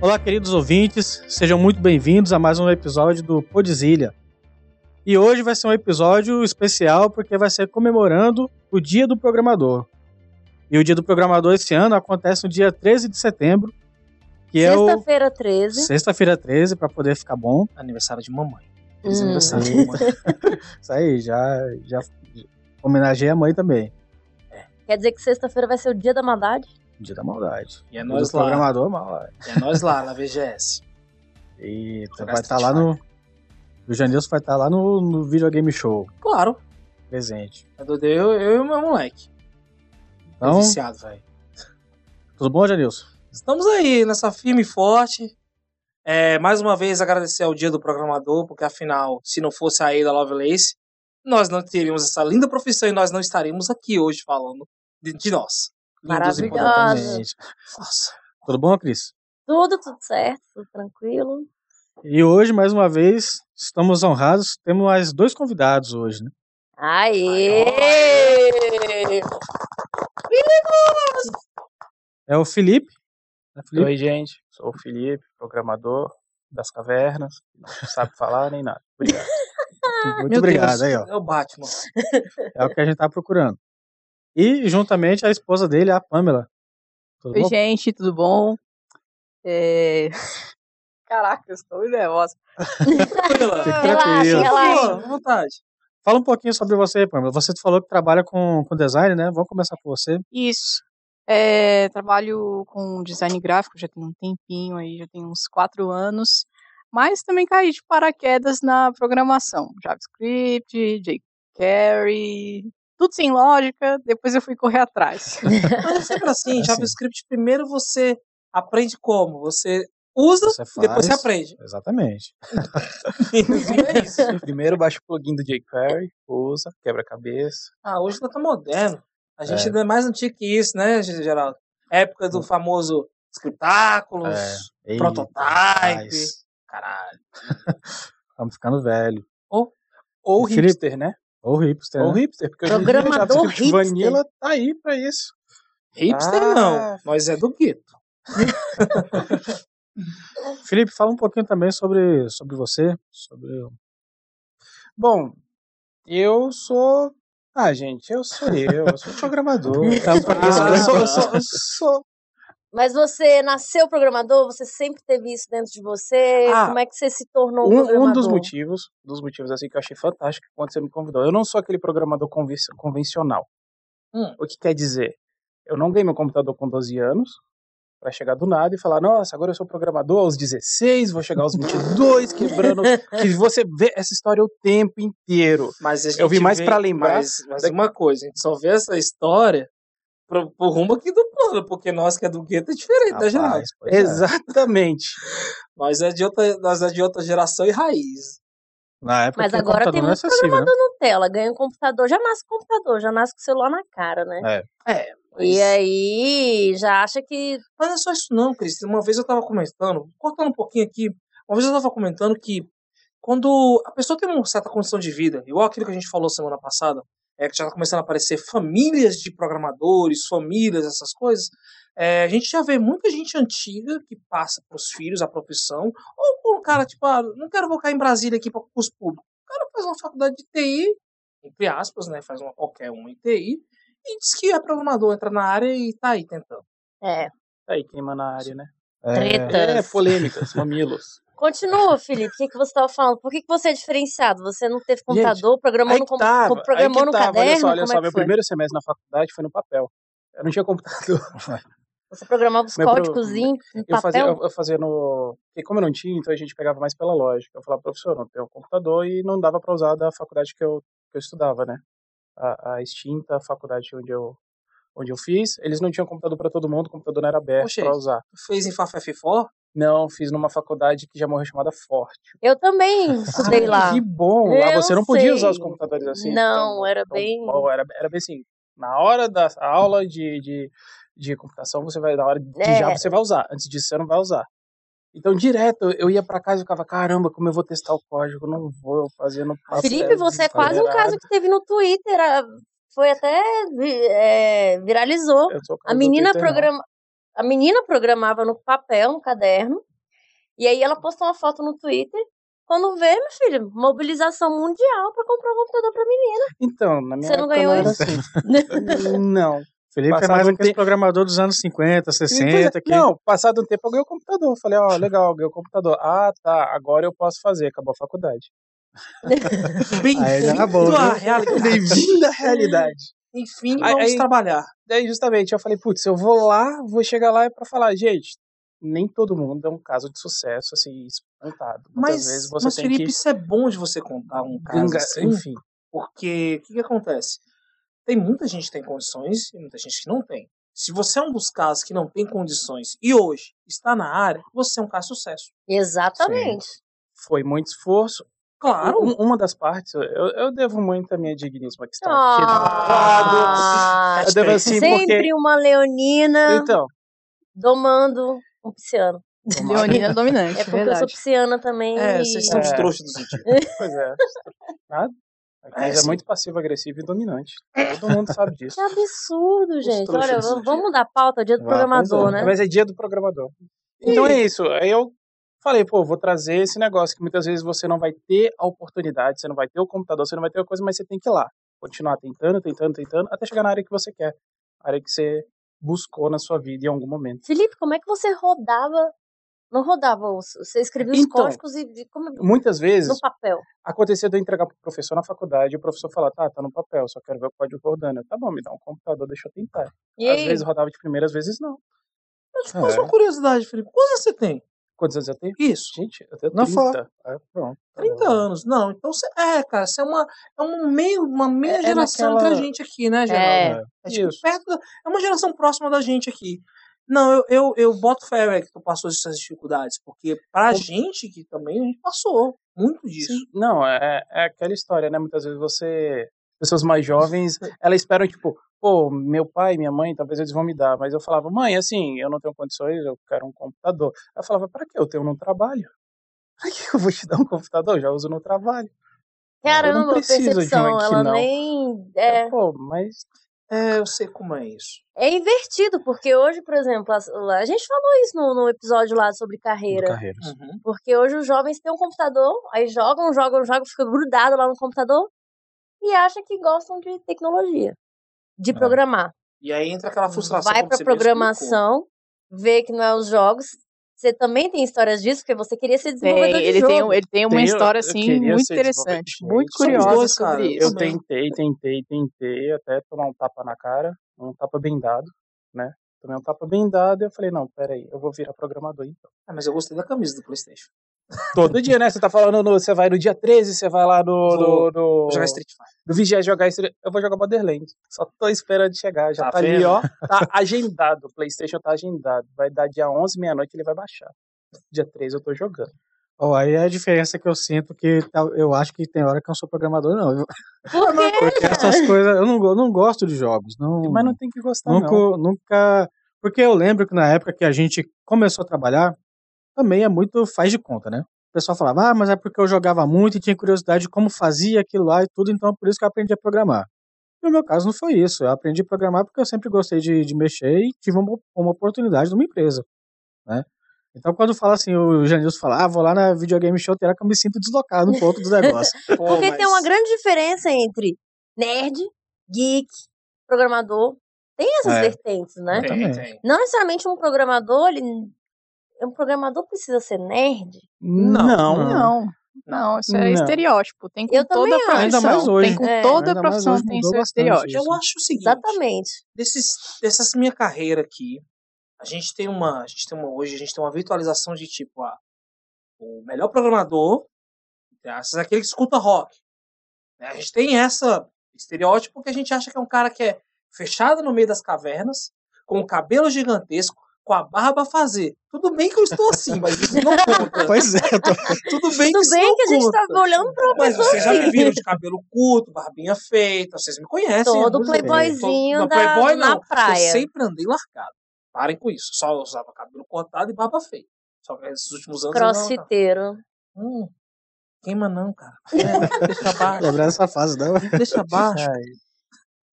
Olá, queridos ouvintes, sejam muito bem-vindos a mais um episódio do Podzilha. E hoje vai ser um episódio especial porque vai ser comemorando o Dia do Programador. E o Dia do Programador esse ano acontece no dia 13 de setembro, que é o Sexta-feira 13. sexta-feira 13 para poder ficar bom. Aniversário de mamãe. Feliz Hum. aniversário de mamãe. Isso aí, já já homenageei a mãe também. Quer dizer que sexta-feira vai ser o dia da maldade? Dia da maldade. E é nós lá. programador, maldade. E é nós lá na VGS. E vai estar Street lá no o Janilson vai estar lá no, no videogame show Claro. presente. É do eu, eu e o meu moleque. Então, Tô viciado, velho. tudo bom, Janilson? Estamos aí nessa firme e forte. É, mais uma vez agradecer ao Dia do Programador, porque afinal, se não fosse a Ada Lovelace, nós não teríamos essa linda profissão e nós não estaríamos aqui hoje falando de, de nós. E Maravilhosa. Nossa. Tudo bom, Cris? Tudo, tudo certo, tudo tranquilo. E hoje, mais uma vez, estamos honrados. Temos mais dois convidados hoje, né? Aê! É o Felipe. É o Felipe. Oi, gente. Sou o Felipe, programador das cavernas. Não sabe falar nem nada. Obrigado. Muito Meu obrigado Deus, aí, ó. É o Batman. É o que a gente tá procurando. E juntamente a esposa dele, a Pamela. Tudo Oi, bom? gente, tudo bom? É... Caraca, eu estou muito nervosa. Relaxa, relaxa. Pô, à vontade. Fala um pouquinho sobre você, Pamela. Você falou que trabalha com, com design, né? Vamos começar por você. Isso. É, trabalho com design gráfico já tem um tempinho aí, já tem uns quatro anos. Mas também caí de paraquedas na programação. JavaScript, jQuery, tudo sem lógica. Depois eu fui correr atrás. Mas é sempre assim, É assim. JavaScript, primeiro você aprende como? Você usa Você e depois você faz. aprende. Exatamente. E é isso. Primeiro baixa o plugin do jQuery, usa, quebra-cabeça. Ah, hoje tá moderno. A gente É. ainda é mais antigo que isso, né, Geraldo? Época do famoso scriptáculos, É. Prototype. Caralho. Estamos ficando velho. Ou Felipe? hipster, né? Ou hipster. Ou né? hipster, porque hoje em dia Programador JavaScript hipster. Vanilla tá aí pra isso. Hipster Ah. não, nós é do gueto. Felipe, fala um pouquinho também sobre, sobre você. Sobre Bom, eu sou... Ah, gente, eu sou eu, eu sou programador. Tá eu, sou, eu, sou, eu, sou, eu sou- Mas você nasceu programador? Você sempre teve isso dentro de você? Ah, Como é que você se tornou um, programador? um dos motivos, dos motivos assim que eu achei fantástico quando você me convidou. Eu não sou aquele programador conven- convencional. Hum. O que quer dizer? Eu não ganhei meu computador com 12 anos para chegar do nada e falar, nossa, agora eu sou programador aos 16, vou chegar aos 22, quebrando. que você vê essa história o tempo inteiro. Mas a gente Eu vi mais pra lembrar Mas, mas da- uma coisa, a gente só vê essa história pro, pro rumo aqui do plano, porque nós que é do gueto é diferente da. Rapaz, pois é. Exatamente. Nós é de outra, nós é de outra geração e raiz. Na época Mas agora tem é muito acessível, né? Nutella, ganha um computador, já nasce com computador, já nasce com o celular na cara, né? É. E mas- aí já acha que Mas não é só isso não, Cris. Uma vez eu tava comentando, cortando um pouquinho aqui, uma vez eu tava comentando que quando a pessoa tem uma certa condição de vida, igual aquilo que a gente falou semana passada, é que já tá começando a aparecer famílias de programadores, famílias, essas coisas, é, a gente já vê muita gente antiga que passa pros filhos a profissão, ou por um cara, tipo, ah, não quero voltar em Brasília aqui para curso público. O cara faz uma faculdade de TI, entre aspas, né, faz uma qualquer uma em TI, e diz que é programador, entra na área e tá aí tentando. é, Tá aí queima na área, né? É, tretas. É, polêmicas, mamilos. Continua, Felipe, o que, que você estava falando? Por que, que você é diferenciado? Você não teve computador, programou Aí no, tava, com- programou aí no tava, caderno? Olha só, olha Como só, é meu foi? primeiro semestre na faculdade foi no papel. Eu não tinha computador. Você programava os pro- códigos em Eu papel? fazia, eu, eu fazia no. Porque como eu não tinha, então a gente pegava mais pela lógica. Eu falava, professor, não tenho computador e não dava pra usar da faculdade que eu, que eu estudava, né? A, a extinta faculdade onde eu, onde eu fiz. Eles não tinham computador pra todo mundo, o computador não era aberto pra usar. Tu fez em FAFF4? Não, fiz numa faculdade que já morreu chamada Forte. Eu também estudei Ah, lá. Que bom! Lá Eu você não podia usar os sei. computadores assim. Não, então- era então, bem- bom, Era, era bem assim. Na hora da aula de, de, de computação, você vai. Na hora de É. já você vai usar. Antes disso, você não vai usar. Então, direto, eu ia pra casa e ficava, caramba, como eu vou testar o código? Não vou fazer no papel. Felipe, você é quase um caso que teve no Twitter. Foi até. é, viralizou. A menina, não. programa... a menina programava no papel, no caderno. E aí ela postou uma foto no Twitter. Quando vê, meu filho, mobilização mundial pra comprar um computador pra menina. Então, na minha Você não ganhou era isso? assim. não. Felipe Passado é mais um aquele tempo- programador dos anos 50, Pois é, 60, que Não, passado um tempo eu ganhei o computador. Falei, ó, legal, ganhei o computador. Ah, tá, agora eu posso fazer, acabou a faculdade. Bem-vindo à realidade. Bem-vindo à realidade. Enfim, Aí- vamos aí- trabalhar. Daí, justamente, eu falei, putz, eu vou lá, vou chegar lá e pra falar, gente, nem todo mundo é um caso de sucesso, assim, espontado. Muitas Mas, vezes você mas tem Felipe, que isso é bom de você contar um caso ganga- assim, enfim. porque o que, que acontece? Tem muita gente que tem condições e muita gente que não tem. Se você é um dos casos que não tem condições e hoje está na área, você é um caso de sucesso. Exatamente. Foi muito esforço. Claro. Um- uma das partes, eu, eu devo muito à minha digníssima que está aqui do lado. Ah, Eu devo assim, sempre porque... uma leonina Então, domando um pisciano. Leonina dominante, É porque eu sou verdade. pisciana também. É, e- vocês são os É. trouxas do sentido. pois é. Nada. A É, é, muito passivo-agressivo e dominante. Todo mundo sabe disso. Que absurdo, gente. Olha, vamos mudar a pauta, dia do pois programador, é. né? Mas é dia do programador. Então é isso. Aí eu falei, pô, vou trazer esse negócio que muitas vezes você não vai ter a oportunidade, você não vai ter o computador, você não vai ter a coisa, mas você tem que ir lá. Continuar tentando, tentando, tentando, até chegar na área que você quer. A área que você buscou na sua vida em algum momento. Felipe, como é que você rodava? Não rodava, você escrevia os Então, códigos e, como, Muitas vezes no papel. acontecia de eu entregar pro professor na faculdade e o professor falar, tá, tá no papel, só quero ver o código rodando. Eu, tá bom, me dá um computador, deixa eu tentar. E Às aí? vezes rodava de primeira, às vezes não. Te É. uma curiosidade, Felipe. Quantos você tem? Quantos anos eu tenho? Isso. Gente, eu tenho Não 30. Ah, pronto. 30 anos. Não, então você. É, cara, você é uma, é um meio, uma meia É- é geração naquela- que a gente aqui, né, É. Geraldo? É, tipo, Isso. perto da- é uma geração próxima da gente aqui. Não, eu, eu, eu boto fé que tu passou essas dificuldades, porque pra gente que também a gente passou muito disso. Sim, não, é, é aquela história, né? Muitas vezes você. Pessoas mais jovens, elas esperam, tipo, pô, meu pai, minha mãe, talvez eles vão me dar. Mas eu falava, mãe, assim, eu não tenho condições, eu quero um computador. Ela falava, pra que eu tenho no trabalho? Pra que eu vou te dar um computador? Eu já uso no trabalho. Caramba, preciso de um percepção, aqui, ela não. nem. É, Pô, mas. É, eu sei como é isso. é invertido, porque hoje, por exemplo, as- a, gente falou isso no, no episódio lá sobre carreira. carreiras. Uhum. Porque hoje os jovens têm um computador, aí jogam, jogam, jogam, ficam grudados lá no computador e acham que gostam de tecnologia, de É. programar. E aí entra aquela frustração. Vai explicou. programação, vê que não é os jogos. Você também tem histórias disso, porque você queria ser Tem, desenvolvedor de ele, jogo. tem, ele tem uma Tem, história assim muito interessante, muito curiosa sobre Eu isso. Eu tentei, tentei, tentei, até tomar um tapa na cara, um tapa bem dado, né? Tomei um tapa bem dado e eu falei, não, peraí, eu vou virar programador então. Ah, mas eu gostei da camisa do Playstation. Todo dia, né? Você tá falando, no, você vai no dia 13, você vai lá no. Vou- no, no Vou jogar Street Fighter. no Vigia jogar Street- Eu vou jogar Borderlands. Só tô esperando chegar. Já Tá tá, ali, ó. Tá agendado. O PlayStation tá agendado. Vai dar dia 11, meia-noite, ele vai baixar. Dia 13 eu tô jogando. Ó, aí é a diferença que eu sinto que eu acho que tem hora que eu não sou programador, não. viu? Por quê? Porque essas coisas. Eu não, go- não gosto de jogos. Não, Mas não tem que gostar, nunca, não. nunca. Porque eu lembro que na época que a gente começou a trabalhar, também é muito faz de conta, né? O pessoal falava, ah, mas é porque eu jogava muito e tinha curiosidade de como fazia aquilo lá e tudo, então é por isso que eu aprendi a programar. No meu caso, não foi isso. Eu aprendi a programar porque eu sempre gostei de, de mexer e tive uma, uma oportunidade numa empresa, né? Então, quando fala assim, o Janilson fala, ah, vou lá na videogame show, terá que eu me sinto deslocado um pouco dos negócios. Pô, Porque tem mas- uma grande diferença entre nerd, geek, programador. Tem essas É. vertentes, né? Tem, tem. Não necessariamente um programador, ele. Um programador precisa ser nerd. Não, não. Não, não, isso é Não. estereótipo. Tem com Eu toda a profissão. Ainda mais hoje. Tem com É. toda Ainda a profissão hoje tem seu estereótipo. Eu acho o seguinte. Exatamente. desses, dessas minha carreira aqui, a gente tem uma, a gente tem uma, hoje a gente tem uma virtualização de tipo, ah, o melhor programador, graças àquele que escuta rock. né? A gente tem essa estereótipo que a gente acha que é um cara que é fechado no meio das cavernas, com o cabelo gigantesco, com a barba a fazer. Tudo bem que eu estou assim, mas isso não conta. Pois é, eu tô... Tudo bem que Tudo isso bem não que a gente conta. tá olhando pra uma Mas vocês já me assim. viram de cabelo curto, barbinha feita, vocês me conhecem. há Todo playboyzinho Não, da- playboy na não. praia. Eu sempre andei largado. Parem com isso. Só usava cabelo cortado e barba feita. Só que esses últimos anos. eu não- Crossfiteiro. Hum, queima não, cara. É, deixa abaixo. lembrar dessa fase, não. Deixa abaixo.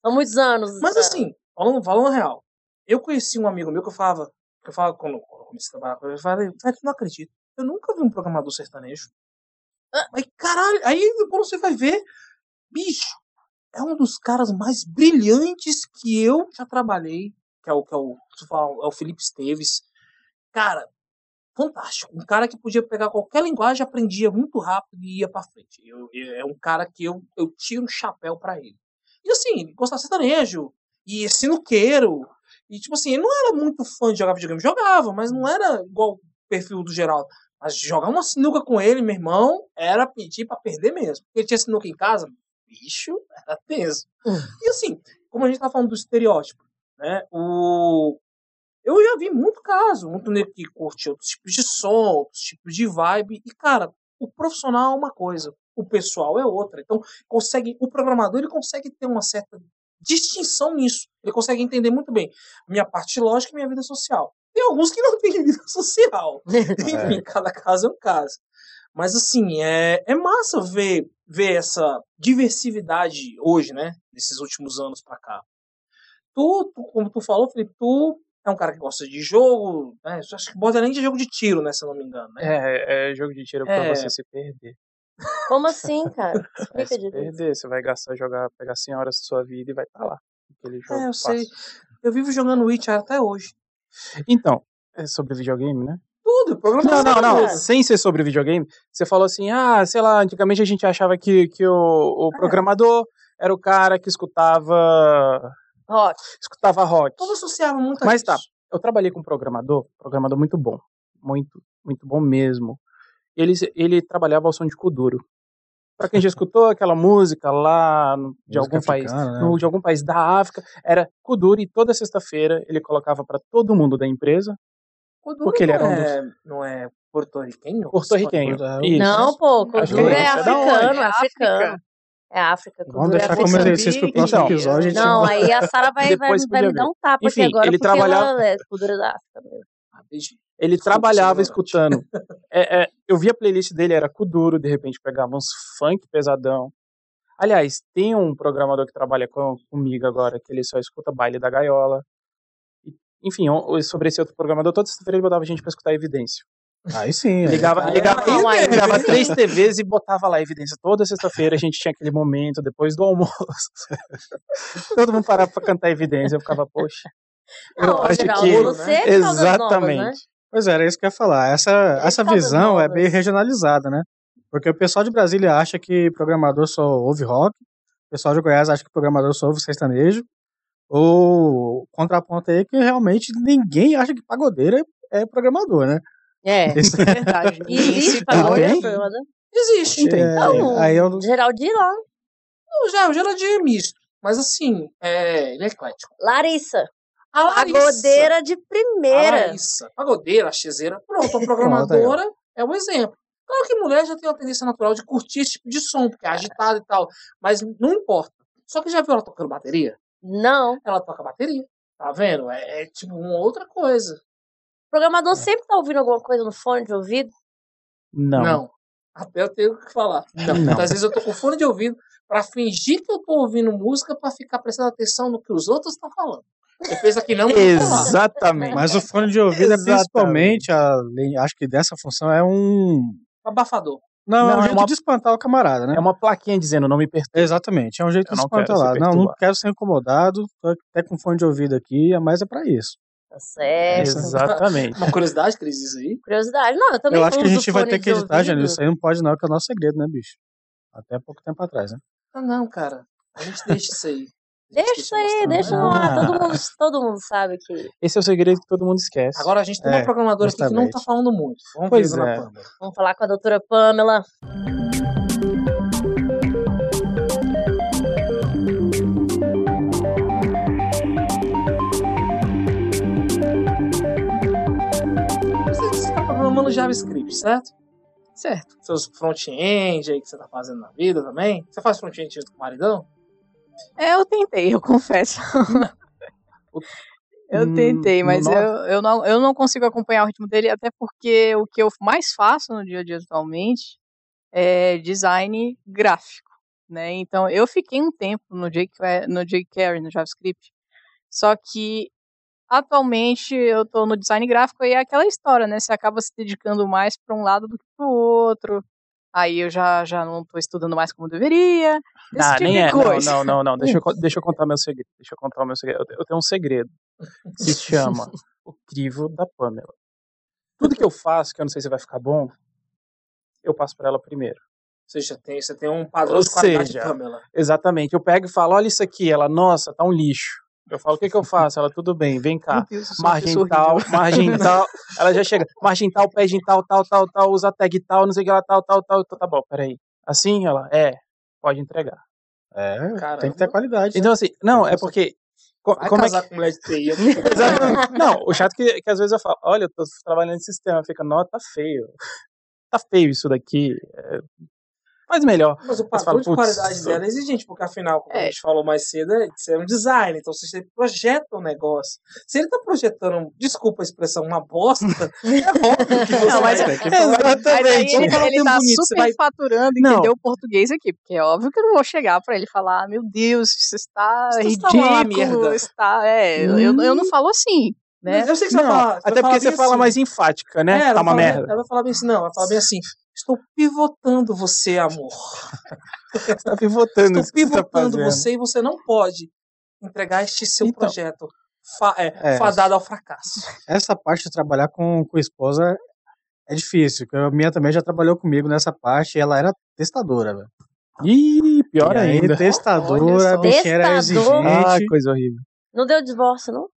São muitos anos. Mas né? assim, falando, falando real, eu conheci um amigo meu que eu falava, eu falava quando, quando eu comecei a trabalhar com ele, eu falei, velho, não acredito. eu nunca vi um programador sertanejo. Aí, caralho, aí quando você vai ver, bicho, é um dos caras mais brilhantes que eu já trabalhei, que é o, que é o, é o Felipe Esteves. Cara, fantástico. Um cara que podia pegar qualquer linguagem, aprendia muito rápido e ia pra frente. Eu, eu- é um cara que eu, eu tiro um chapéu pra ele. E assim, ele de sertanejo, e sinuqueiro, e tipo assim, ele não era muito fã de jogar videogame. Jogava, mas não era igual o perfil do geral. Mas jogar uma sinuca com ele, meu irmão, era pedir pra perder mesmo. Porque ele tinha sinuca em casa, bicho, era tenso. Hum. E assim, como a gente tá falando do estereótipo, né? O... Eu já vi muito caso, muito nego que curte outros tipos de som, outros tipos de vibe. E, cara, o profissional é uma coisa, o pessoal é outra. Então, consegue, o programador ele consegue ter uma certa distinção nisso. Ele consegue entender muito bem minha parte lógica e minha vida social. Tem alguns que não têm vida social. Enfim, cada caso é um caso. Mas assim, é, é massa ver, ver essa diversidade hoje, né? Nesses últimos anos pra cá. Tu, tu, como tu falou, Felipe, tu é um cara que gosta de jogo, né? Acho que Borderlands é jogo de tiro, né? Se eu não me engano, né? É, é jogo de tiro pra É. você se perder. Como assim, cara? Vai Explica se direito. perder, você vai gastar, jogar, pegar 100 horas da sua vida e vai estar lá. Aquele jogo É, eu fácil. sei. Eu vivo jogando Witcher até hoje. Então, é sobre videogame, né? Tudo, programa Não, não, não. cara. Sem ser sobre videogame, você falou assim, ah, sei lá, antigamente a gente achava que, que o, o É. programador era o cara que escutava Rock. escutava rock. Todos associavam muito a Mas isso. tá. Eu trabalhei com um programador, programador muito bom, muito, muito bom mesmo. Ele, ele trabalhava ao som de Kuduro. Pra quem já escutou aquela música lá no- de Música algum país, africana, né? no- de algum país da África, era Kuduro e toda sexta-feira ele colocava pra todo mundo da empresa, Kuduro porque ele era um dos- é, não é porto-riquenho? porto-riquenho. Não, pô, Kuduro é é africano, é africano. É África, Vamos Kuduro é deixar como africano. exercício pro próximo Então, episódio. Não, vai- aí a Sara vai, vai, vai me dar um tapa Enfim, aqui agora, ele porque trabalhava- ela é Kuduro da África mesmo. Ah, entendi. Ele trabalhava escutando. É, é, eu vi a playlist dele, era Kuduro, de repente pegava uns funk pesadão. Aliás, tem um programador que trabalha com, comigo agora, que ele só escuta baile da gaiola. E, Enfim, o- sobre esse outro programador, toda sexta-feira ele botava a gente pra escutar evidência. Aí sim. aí- Ligava, aí ligava, é Não, aí- ligava três TVs e botava lá a evidência. Toda sexta-feira a gente tinha aquele momento, depois do almoço. Todo mundo parava pra cantar evidência. Eu ficava, poxa. Eu Não, acho Geraldo, que. você é de Caldas Novas, né? Pois é, era isso que eu ia falar. Essa, essa visão é bem regionalizada, né? Porque o pessoal de Brasília acha que programador só ouve rock, o pessoal de Goiás acha que programador só ouve sertanejo, ou contraponto aí que realmente ninguém acha que pagodeiro é, é programador, né? É. Isso- É verdade. E existe pagodeiro? Existe. Tem, Então, tem. Aí eu, Geraldinho lá. Não, já, o Geraldinho é misto. Mas assim, é, ele é eclético. Larissa. A Larissa. Pagodeira de A primeira. Larissa. Pagodeira, a chezeira. Pronto, a programadora é um exemplo. Claro que mulher já tem uma tendência natural de curtir esse tipo de som, porque é agitado e tal. Mas não importa. Só que já viu ela tocando bateria? Não. Ela toca bateria. Tá vendo? É, é tipo uma outra coisa. O programador sempre tá ouvindo alguma coisa no fone de ouvido. Não. Até eu tenho que falar. Não. Não. Muitas vezes eu tô com fone de ouvido pra fingir que eu tô ouvindo música pra ficar prestando atenção no que os outros estão falando. Aqui não. Exatamente. mas o fone de ouvido é principalmente, além, acho que dessa função é um. Abafador. Não, é Não, um é jeito uma- de espantar o camarada, né? É uma plaquinha dizendo não me perturbe. Exatamente, é um jeito Eu de espantar lá. Não, não quero ser incomodado, tô até com fone de ouvido aqui, mas é pra isso. Tá certo. Exatamente. Uma curiosidade, Cris, isso aí. Curiosidade. Não, eu também Eu acho que a gente vai ter que editar. Janil. Isso aí não pode não, que é o nosso segredo, né, bicho? Até pouco tempo atrás, né? Ah, não, cara. A gente deixa isso aí. Deixa aí, deixa Ah. lá. Todo mundo, todo mundo sabe que. Esse é o segredo que todo mundo esquece. Agora a gente tem É, uma programadora aqui que não tá falando muito. Vamos Pois ver, é. Vamos falar com a doutora Pamela. Você você tá programando JavaScript, certo? Certo. Seus front-end aí que você tá fazendo na vida também. Você faz front-end junto com o maridão? É, eu tentei, eu confesso. eu Hum, tentei, mas eu, eu, não, eu não consigo acompanhar o ritmo dele, até porque o que eu mais faço no dia a dia atualmente é design gráfico, né? Então, eu fiquei um tempo no jQuery, no, jQuery, no JavaScript, só que atualmente eu tô no design gráfico e é aquela história, né? Você acaba se dedicando mais para um lado do que para o outro. Aí eu já, já não tô estudando mais como deveria. Esse Ah, tipo nem de é. Não, coisa. não, não, não. Deixa eu, deixa eu contar meu segredo. Deixa eu contar o meu segredo. Eu te- Eu tenho um segredo. Que se chama O Crivo da Pamela. Tudo que eu faço, que eu não sei se vai ficar bom, eu passo pra ela primeiro. Você já tem, você tem um padrão Ou de qualidade seja, de Pamela. Exatamente. Eu pego e falo, olha isso aqui. Ela, nossa, tá um lixo. Eu falo, o que que eu faço? Ela, tudo bem, vem cá. Deus, Margem tal, margem tal. Ela já chega, margem tal, pede tal, tal, tal, tal, usa tag tal, não sei o que lá, tal, tal, tal. Então, Tá bom, peraí. Assim, ela, é, pode entregar. É, tem que Caramba. ter qualidade. Então, assim, não, é porque. co- Vai como é casar que. com mulher de TI. Não, o chato é que, que às vezes eu falo, olha, eu tô trabalhando em sistema, fica, não, tá feio. Tá feio isso daqui. é, Faz melhor. Mas o Você padrão fala, de "Putz, qualidade dela é exigente, porque afinal, como a É. gente falou mais cedo, é- você é um design, então você projeta um negócio. Se ele tá projetando, desculpa a expressão, uma bosta, é óbvio que você Não, mas- vai- Tem que Mas aí Exatamente. ele, Fala ele bem tá bonito, você super vai- faturando, Não. entendeu o português aqui, porque é óbvio que eu não vou chegar pra ele falar, meu Deus, isso está Isso está uma ridículo, merda." está, é, eu, eu não falo assim, né? Eu sei que você Não, vai falar. até porque você fala mais enfática, né? É, ela tá uma fala merda. Ela vai falar bem assim, não, ela vai falar bem assim, estou pivotando você, amor. Você tá pivotando Estou tá pivotando você e você não pode entregar este seu Então. projeto fa- é, É. fadado ao fracasso. Essa parte de trabalhar com, com esposa é difícil. porque A minha também já trabalhou comigo nessa parte e ela era testadora, velho. Ih, pior E ainda. Testadora, a bichinha era Testador? Ah, exigente. coisa horrível. Não deu divórcio, não?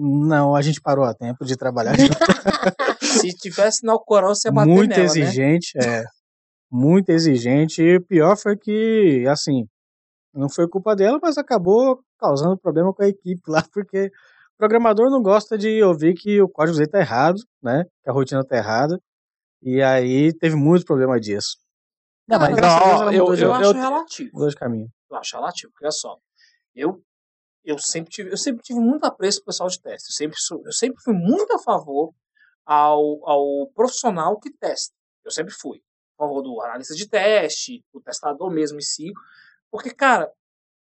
Não, a gente parou a tempo de trabalhar. Se tivesse no Alcorão, você ia bater muito nela, né? exigente, é. Muito exigente. E o pior foi que, assim, não foi culpa dela, mas acabou causando problema com a equipe lá, porque o programador não gosta de ouvir que o código dele tá errado, né? Que a rotina tá errada. E aí teve muito problema disso. Não, mas graças a Deus não, eu, Eu, eu, acho relativo. Mudou de caminho. Eu acho relativo, porque olha só. Eu, eu, sempre tive, eu sempre tive muito apreço pro pessoal de teste. Eu sempre, sou- eu sempre fui muito a favor ao, ao profissional que testa. Eu sempre fui. A favor do analista de teste, do testador mesmo em si. Porque, cara,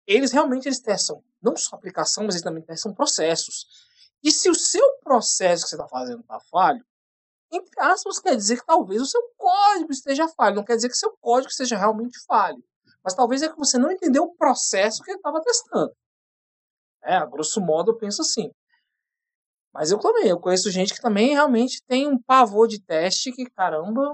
eles realmente eles testam não só aplicação, mas eles também testam processos. E se o seu processo que você está fazendo está falho, entre aspas, quer dizer que talvez o seu código esteja falho. Não quer dizer que seu código seja realmente falho. Mas talvez é que você não entendeu o processo que ele estava testando. É, a grosso modo eu penso assim. Mas eu também, eu conheço gente que também realmente tem um pavor de teste que, caramba,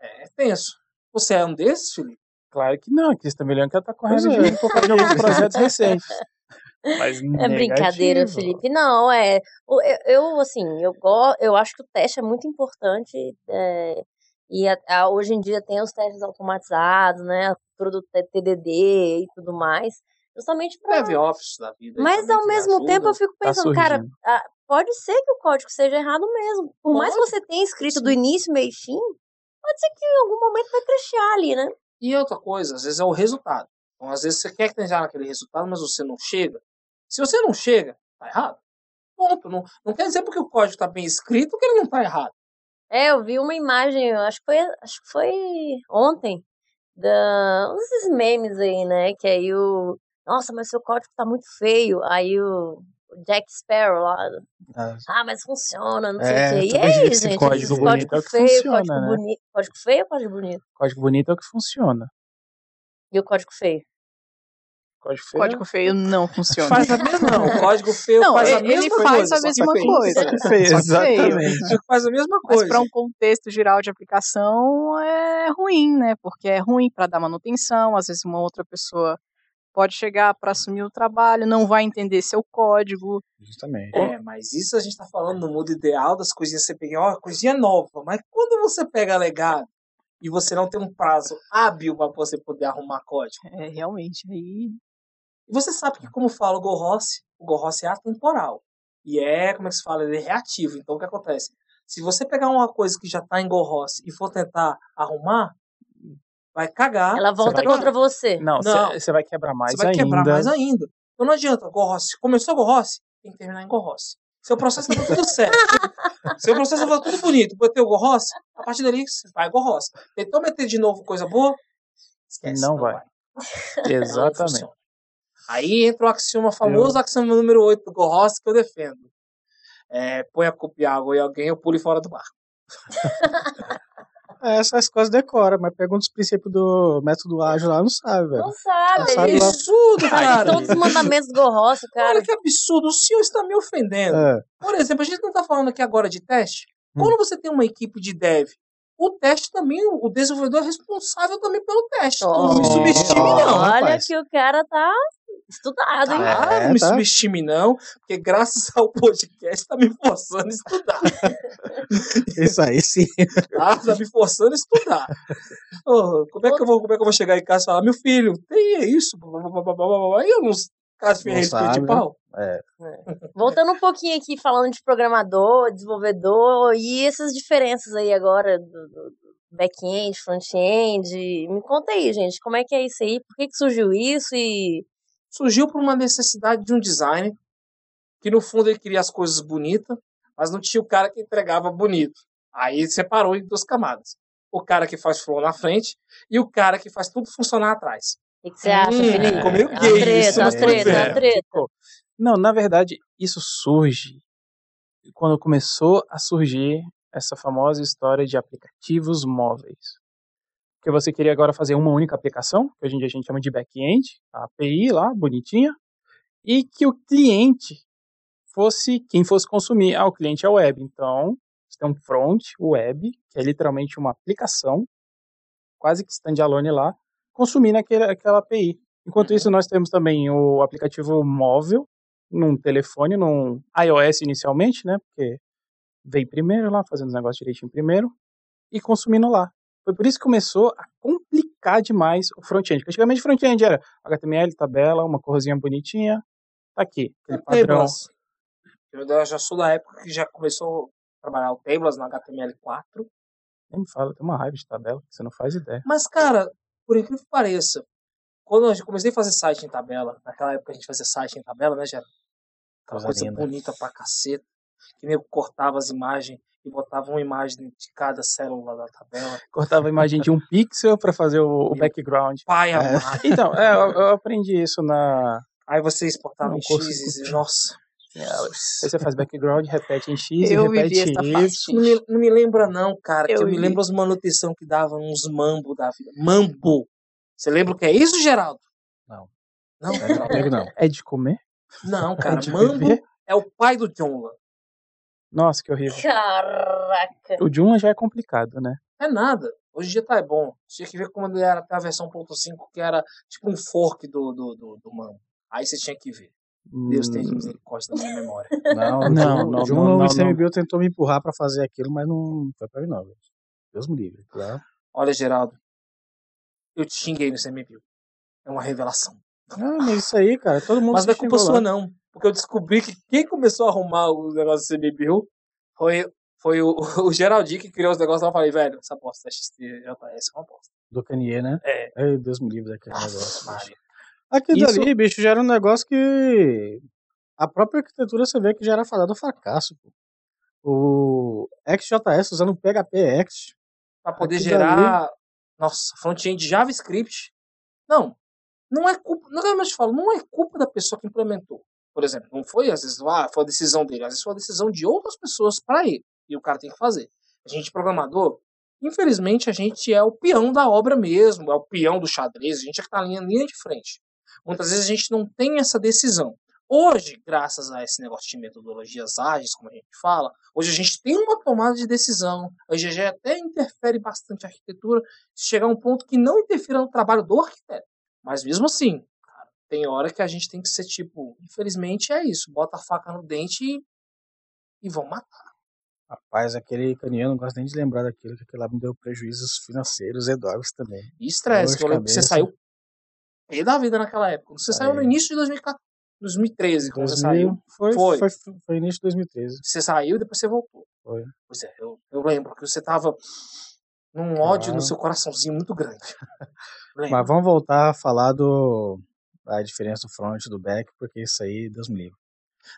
é tenso. Você é um desses, Felipe? claro que não, que esse também que ela tá correndo é. junto por causa de alguns projetos recentes. Mas É brincadeira, negativo. Felipe. Não, é. Eu, assim, eu, go, eu acho que o teste é muito importante. é, e a- a- hoje em dia tem os testes automatizados, né? A cultura do T- TDD e tudo mais. Justamente para. DevOps da vida. Mas ao mesmo ajuda. tempo eu fico Tá pensando, cara, surgindo. ah, pode ser que o código seja errado mesmo. Por mais que Pode. você tenha escrito do início, meio e fim, pode ser que em algum momento vai crashear ali, né? E outra coisa, às vezes é o resultado. Então, às vezes você quer que tenha naquele resultado, mas você não chega. Se você não chega, tá errado. Ponto. Não, não quer dizer porque o código está bem escrito que ele não tá errado. É, eu vi uma imagem, eu acho que foi, acho que foi ontem, da, desses memes aí, né? Que aí o. Nossa, mas seu código tá muito feio. Aí o, Jack Sparrow lá. Ah, Ah, mas funciona, não É, sei o quê. E aí, esse gente? código bonito código é o que feio, funciona, código né? bonito. Código feio ou código bonito? Código bonito é o que funciona. E o código feio? Código feio. Código feio não funciona. Faz a mesma, não. O código feio Não, faz a ele mesma faz coisa. a só que mesma feio. coisa. Feio, feio. exatamente. Que faz a mesma Mas coisa. para um contexto geral de aplicação é ruim, né? Porque é ruim para dar manutenção, às vezes uma outra pessoa pode chegar para assumir o trabalho, não vai entender seu código. justamente. É, mas isso a gente tá falando no mundo ideal das coisinhas que você pega, ó, coisinha nova. Mas quando você pega legado e você não tem um prazo hábil para você poder arrumar código, É realmente aí E você sabe que, como fala o Gorossi, o Gorossi é atemporal. E é, como é que se fala? Ele é reativo. Então, o que acontece? Se você pegar uma coisa que já está em Gorossi e for tentar arrumar, vai cagar. Ela volta vai- contra você. Não, Não. você vai quebrar mais você vai ainda. quebrar mais ainda. Então, não adianta. Gorossi. Começou Gorossi, tem que terminar em Gorossi. Seu processo tá tudo certo. Seu processo tá tudo bonito. Botei o Gorossi, a partir dali você vai Gorossi. Tentou meter de novo coisa boa? Esquece. Não vai. Não Exatamente. funciona. Aí entra o axioma famoso, axioma número 8 do Gorros, que eu defendo. É, põe a culpa em água e alguém, eu pulo fora do barco. É, essas coisas decora, mas pergunta os princípios do método ágil lá, não sabe, velho. Não sabe, Não sabe ele lá. Absurdo, cara. todos os mandamentos do Gorroça, cara. Olha que absurdo, o senhor está me ofendendo. É, Por exemplo, a gente não está falando aqui agora de teste. Hum. Quando você tem uma equipe de dev, o teste também, o desenvolvedor é responsável também pelo teste. Então não me Oh, subestime, ó, não. Olha rapaz. que o cara tá estudado, hein? Ah, É, não me tá. subestime, não, porque graças ao podcast tá me forçando a estudar. isso aí sim. Tá, tá me forçando a estudar. Ô, como, é que eu vou, como é que eu vou chegar em casa e falar, meu filho, tem isso? blá, blá, Aí eu não caso Não ferrei de né? pau. É, Voltando um pouquinho aqui, falando de programador, desenvolvedor e essas diferenças aí agora do, do- do back-end, front-end. Me conta aí, gente, como é que é isso aí? Por que, que surgiu isso? E Surgiu por uma necessidade de um design, que no fundo ele queria as coisas bonitas, mas não tinha o cara que entregava bonito. Aí separou em duas camadas. O cara que faz flow na frente e o cara que faz tudo funcionar atrás. o que, você acha, Hum, Felipe? ficou meio A gay isso, treta, a mas tudo treta, a bem. treta. Não, na verdade, isso surge quando começou a surgir essa famosa história de aplicativos móveis. Que você queria agora fazer uma única aplicação, que hoje em dia a gente chama de back-end, a API lá, bonitinha, e que o cliente fosse quem fosse consumir. Ah, o cliente é web, então você tem um front web, que é literalmente uma aplicação, quase que standalone lá, consumindo aquele, aquela API. Enquanto isso, nós temos também o aplicativo móvel, num telefone, num iOS inicialmente, né? Porque veio primeiro lá, fazendo os negócios direitinho primeiro, e consumindo lá. Foi por isso que começou a complicar demais o front-end. Porque antigamente o front-end era HTML, tabela, uma corzinha bonitinha, tá aqui, aquele padrão. Eu já sou da época que já começou a trabalhar o Tables no HTML4. Nem me fala, tem uma raiva de tabela, que você não faz ideia. Mas, cara, por incrível que pareça, quando eu comecei a fazer site em tabela, naquela época a gente fazia site em tabela, né, já Aquela Coisa coisa bonita pra caceta. Que nem cortava as imagens e botava uma imagem de cada célula da tabela. Cortava a imagem de um pixel para fazer o, o background. Pai É. amado. Então, é, eu, eu aprendi isso na. Aí você exportava em curso X de- e, nossa. Aí você faz background, repete em X Eu e repete em. Y. Não me, não me lembra não, cara. Eu eu me lembro as manutenção que davam uns mambo da vida. Mambo. Você lembra o que é isso, Geraldo? Não. Não, É, não. É de comer? não É cara. de Mambo é o pai do Jonla. Nossa, que horrível. Caraca. O Joomla já é complicado, né? É nada. Hoje em dia tá bom. Tinha que ver como ele era até a versão 1.5, que era tipo um fork do, do, do, do Mambo. Aí você tinha que ver. Deus tem Hum, misericórdia da minha memória. Não, Não, não, não, O João não, no não, ICMBio tentou me empurrar pra fazer aquilo, mas não foi pra mim não. Deus me livre. Claro. Olha, Geraldo. Eu te xinguei no CMBio. É uma revelação. Ah, mas isso aí, cara, todo mundo Mas se não é culpa sua, não. Porque eu descobri que quem começou a arrumar os negócios do CMBio foi, foi o, o Geraldinho que criou os negócios lá. Eu falei, velho, essa aposta da XTJS é uma aposta. Do Kanye, né? É. Ai, Deus me livre daquele negócio. Maria. Aquilo Isso- dali, bicho, já era um negócio que a própria arquitetura você vê que já era falado fracasso. Pô. O XJS usando o PHP X. Pra poder Aquilo gerar. Nossa, front-end JavaScript. Não. Não é culpa. Não é mais te falo, não é culpa da pessoa que implementou. Por exemplo, não foi às vezes, ah, foi a decisão dele, às vezes foi a decisão de outras pessoas para ele. E o cara tem que fazer. A gente, programador, infelizmente, a gente é o peão da obra mesmo, é o peão do xadrez, a gente é que tá na linha, linha de frente. Muitas vezes a gente não tem essa decisão. Hoje, graças a esse negócio de metodologias ágeis, como a gente fala, hoje a gente tem uma tomada de decisão. A GG até interfere bastante a arquitetura, chegar a um ponto que não interfira no trabalho do arquiteto. Mas mesmo assim, tem hora que a gente tem que ser tipo, infelizmente é isso, bota a faca no dente e, e vão matar. Rapaz, aquele eu não gosto nem de lembrar daquilo, que aquilo lá me deu prejuízos financeiros enormes também. E estresse, que eu lembro que você saiu pé da vida naquela época. Você saiu no Aí. início de 2014, 2013, quando você 2000, saiu. Foi, Foi. foi. Foi, início de 2013. Você saiu e depois você voltou. Foi. Pois é, eu, eu lembro que você tava num ódio no Claro. seu coraçãozinho muito grande. Mas vamos voltar a falar do da diferença do front e do back, porque isso aí, Deus me livre.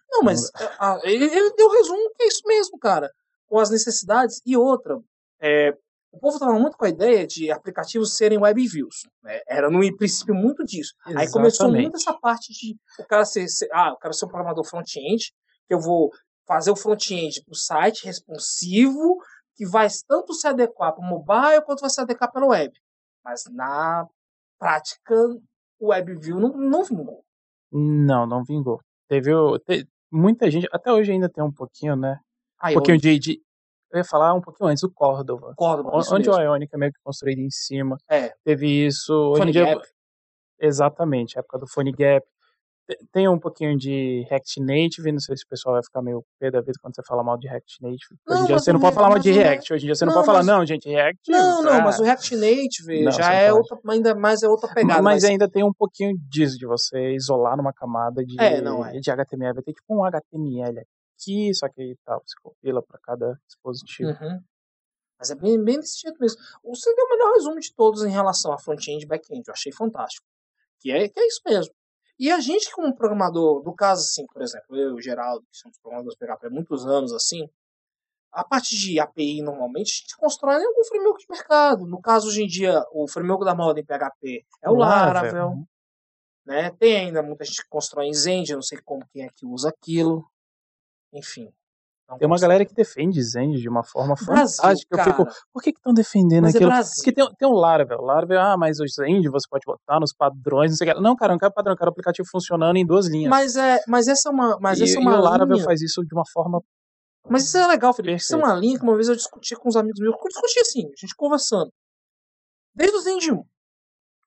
Não, mas ah, ele, ele deu o resumo que é isso mesmo, cara. Com as necessidades. E outra, é, o povo estava muito com a ideia de aplicativos serem web views. Né? Era no princípio muito disso. Aí começou Exatamente. muito essa parte de o cara ser, ser ah, eu quero ser um programador front-end, que eu vou fazer o front-end para o site responsivo, que vai tanto se adequar para o mobile quanto vai se adequar para o web. Mas na prática, o WebView não, não vingou. Não, não vingou. Teve, o- te- muita gente, até hoje ainda tem um pouquinho, né? Aí, Um pouquinho de, de- Eu ia falar um pouquinho antes, o Córdoba. Córdoba, O- Onde o mesmo. Ionic é meio que construído em cima. É, Teve isso. Hoje em Phone dia. Gap. Exatamente, época do Phone Gap. Te- Tem um pouquinho de React Native, não sei se o pessoal vai ficar meio pé da vida quando você fala mal de React Native. Hoje Não, em dia mas você não pode falar mal mas de React. Hoje em dia você não, Não, pode falar, mas- não, gente, React. Não, não, ah, mas o React Native Não, já não é outra, ainda mais é outra pegada. Mas ainda tem um pouquinho disso, de você isolar numa camada de, É, não é. de HTML. Vai ter tipo um HTML aqui, só que tá, você compila para cada dispositivo. Uhum. Mas é bem, bem desse jeito mesmo. Você deu o melhor resumo de todos em relação a front-end e back-end. Eu achei fantástico. Que é, que é isso mesmo. E a gente, como programador, do caso assim, por exemplo, eu e o Geraldo, que somos programadores PHP há muitos anos assim, a parte de API normalmente a gente constrói em algum framework de mercado. No caso, hoje em dia, o framework da moda em PHP é o Laravel. Né? Tem ainda muita gente que constrói em Zend, eu não sei como quem é que usa aquilo. Enfim. Tem uma galera que defende Zend de uma forma Brasil, fantástica. Eu fico, por que estão defendendo Mas é aquilo? Brasil. Porque tem, tem o Laravel. Laravel, ah, mas o Zend você pode botar nos padrões, não sei o que. Não, cara, não quero padrão, eu quero aplicativo funcionando em duas linhas. Mas é, mas essa é uma, mas e, essa é e uma o Laravel linha. faz isso de uma forma. Mas isso é legal, Felipe. Isso é Perfeito. uma linha que uma vez eu discuti com uns amigos meus. Eu discuti assim, a gente conversando. Desde o Zend 1.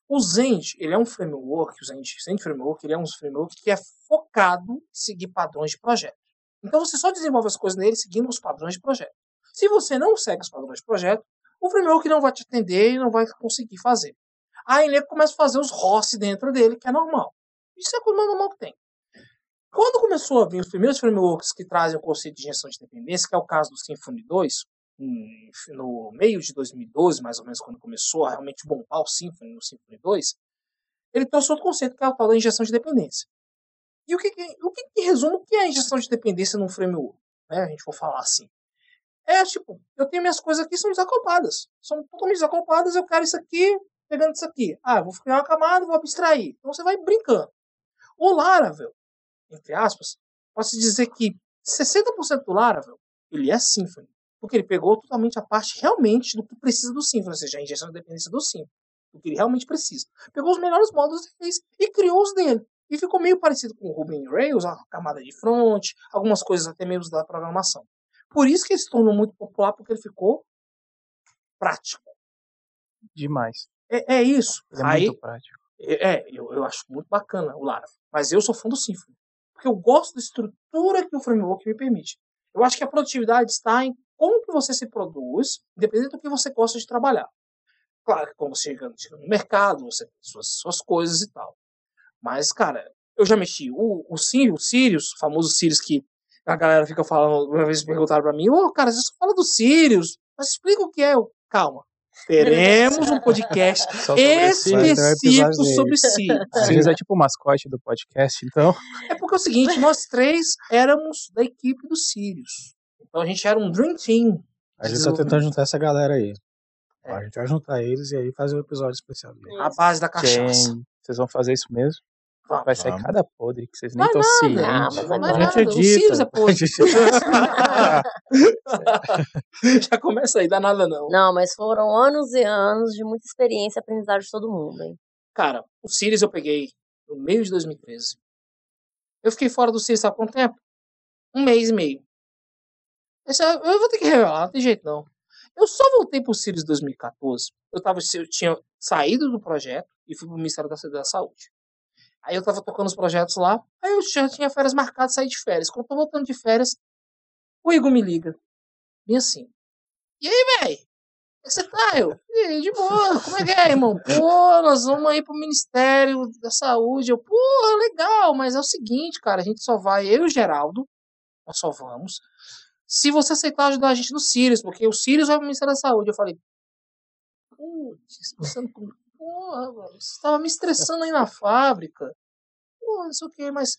O Zend, ele é um framework, o Zend, Zend Framework, ele é um framework que é focado em seguir padrões de projeto. Então você só desenvolve as coisas nele seguindo os padrões de projeto. Se você não segue os padrões de projeto, o framework não vai te atender e não vai conseguir fazer. Aí ele começa a fazer os ROS dentro dele, que é normal. Isso é coisa mais normal que tem. Quando começou a vir os primeiros frameworks que trazem o conceito de injeção de dependência, que é o caso do Symfony 2, em- no meio de 2012, mais ou menos, quando começou a realmente bombar o Symfony no Symfony 2, ele trouxe outro conceito que é o tal da injeção de dependência. E o que, o que, que resume o que é a injeção de dependência num framework? Né? A gente for falar assim. É tipo, eu tenho minhas coisas aqui são desacopladas. São totalmente desacopladas, eu quero isso aqui, pegando isso aqui. Ah, vou criar uma camada, vou abstrair. Então você vai brincando. O Laravel, entre aspas, posso dizer que 60% do Laravel, ele é Symfony. Porque ele pegou totalmente a parte realmente do que precisa do Symfony, ou seja, a injeção de dependência do Symfony. Do que ele realmente precisa. Pegou os melhores módulos e fez, e criou os dele. E ficou meio parecido com o Ruby on Rails, a camada de front, algumas coisas até mesmo da programação. Por isso que ele se tornou muito popular, porque ele ficou prático. Demais. É, é isso. Ele é Aí, muito prático. é, eu, eu acho muito bacana o Laravel. Mas eu sou fã do Symfony. Porque eu gosto da estrutura que o framework me permite. Eu acho que a produtividade está em como que você se produz, independente do que você gosta de trabalhar. Claro que quando você chega, chega no mercado, você tem suas, suas coisas e tal. Mas, cara, eu já mexi. O, o, Sirius, o Sirius, o famoso Sirius que a galera fica falando, uma vez perguntaram pra mim, ô, cara, você só fala do Sirius, mas explica o que é. Eu, Calma. Teremos um podcast um específico sobre Sirius. O Sirius é tipo o mascote do podcast, então. É porque é o seguinte, nós três éramos da equipe do Sirius. Então a gente era um Dream Team. A gente tá tentando juntar essa galera aí. É. A gente vai juntar eles e aí fazer um episódio especial. A base da cachaça. Gente, vocês vão fazer isso mesmo? Vamos. Vai sair cada podre que vocês nem Vai estão. Ah, cientes. mas Não A vai gente o Sirius é edita. podre. A gente- Já começa aí, dá nada não. Não, mas foram anos e anos de muita experiência e aprendizado de todo mundo, hein? Cara, o Sirius eu peguei no meio de 2013. Eu fiquei fora do Sirius há quanto tempo? Um mês e meio. É- eu vou ter que revelar, não tem jeito não. Eu só voltei pro Sirius em 2014. Eu, tava, eu tinha saído do projeto e fui pro Ministério da, da Saúde. Aí eu tava tocando os projetos lá. Aí eu já tinha férias marcadas, saí de férias. Quando eu tô voltando de férias, o Igor me liga. Bem assim. E aí, véi? Como é que você tá, eu? E aí, de boa, como é que é, irmão? Pô, nós vamos aí pro Ministério da Saúde. Eu, pô, legal, mas é o seguinte, cara, a gente só vai, eu e o Geraldo, nós só vamos. Se você aceitar ajudar a gente no Sirius, porque o Sirius vai pro Ministério da Saúde. Eu falei, putz, você não. Porra, velho, você tava me estressando aí na fábrica. Pô, não sei o que, mas.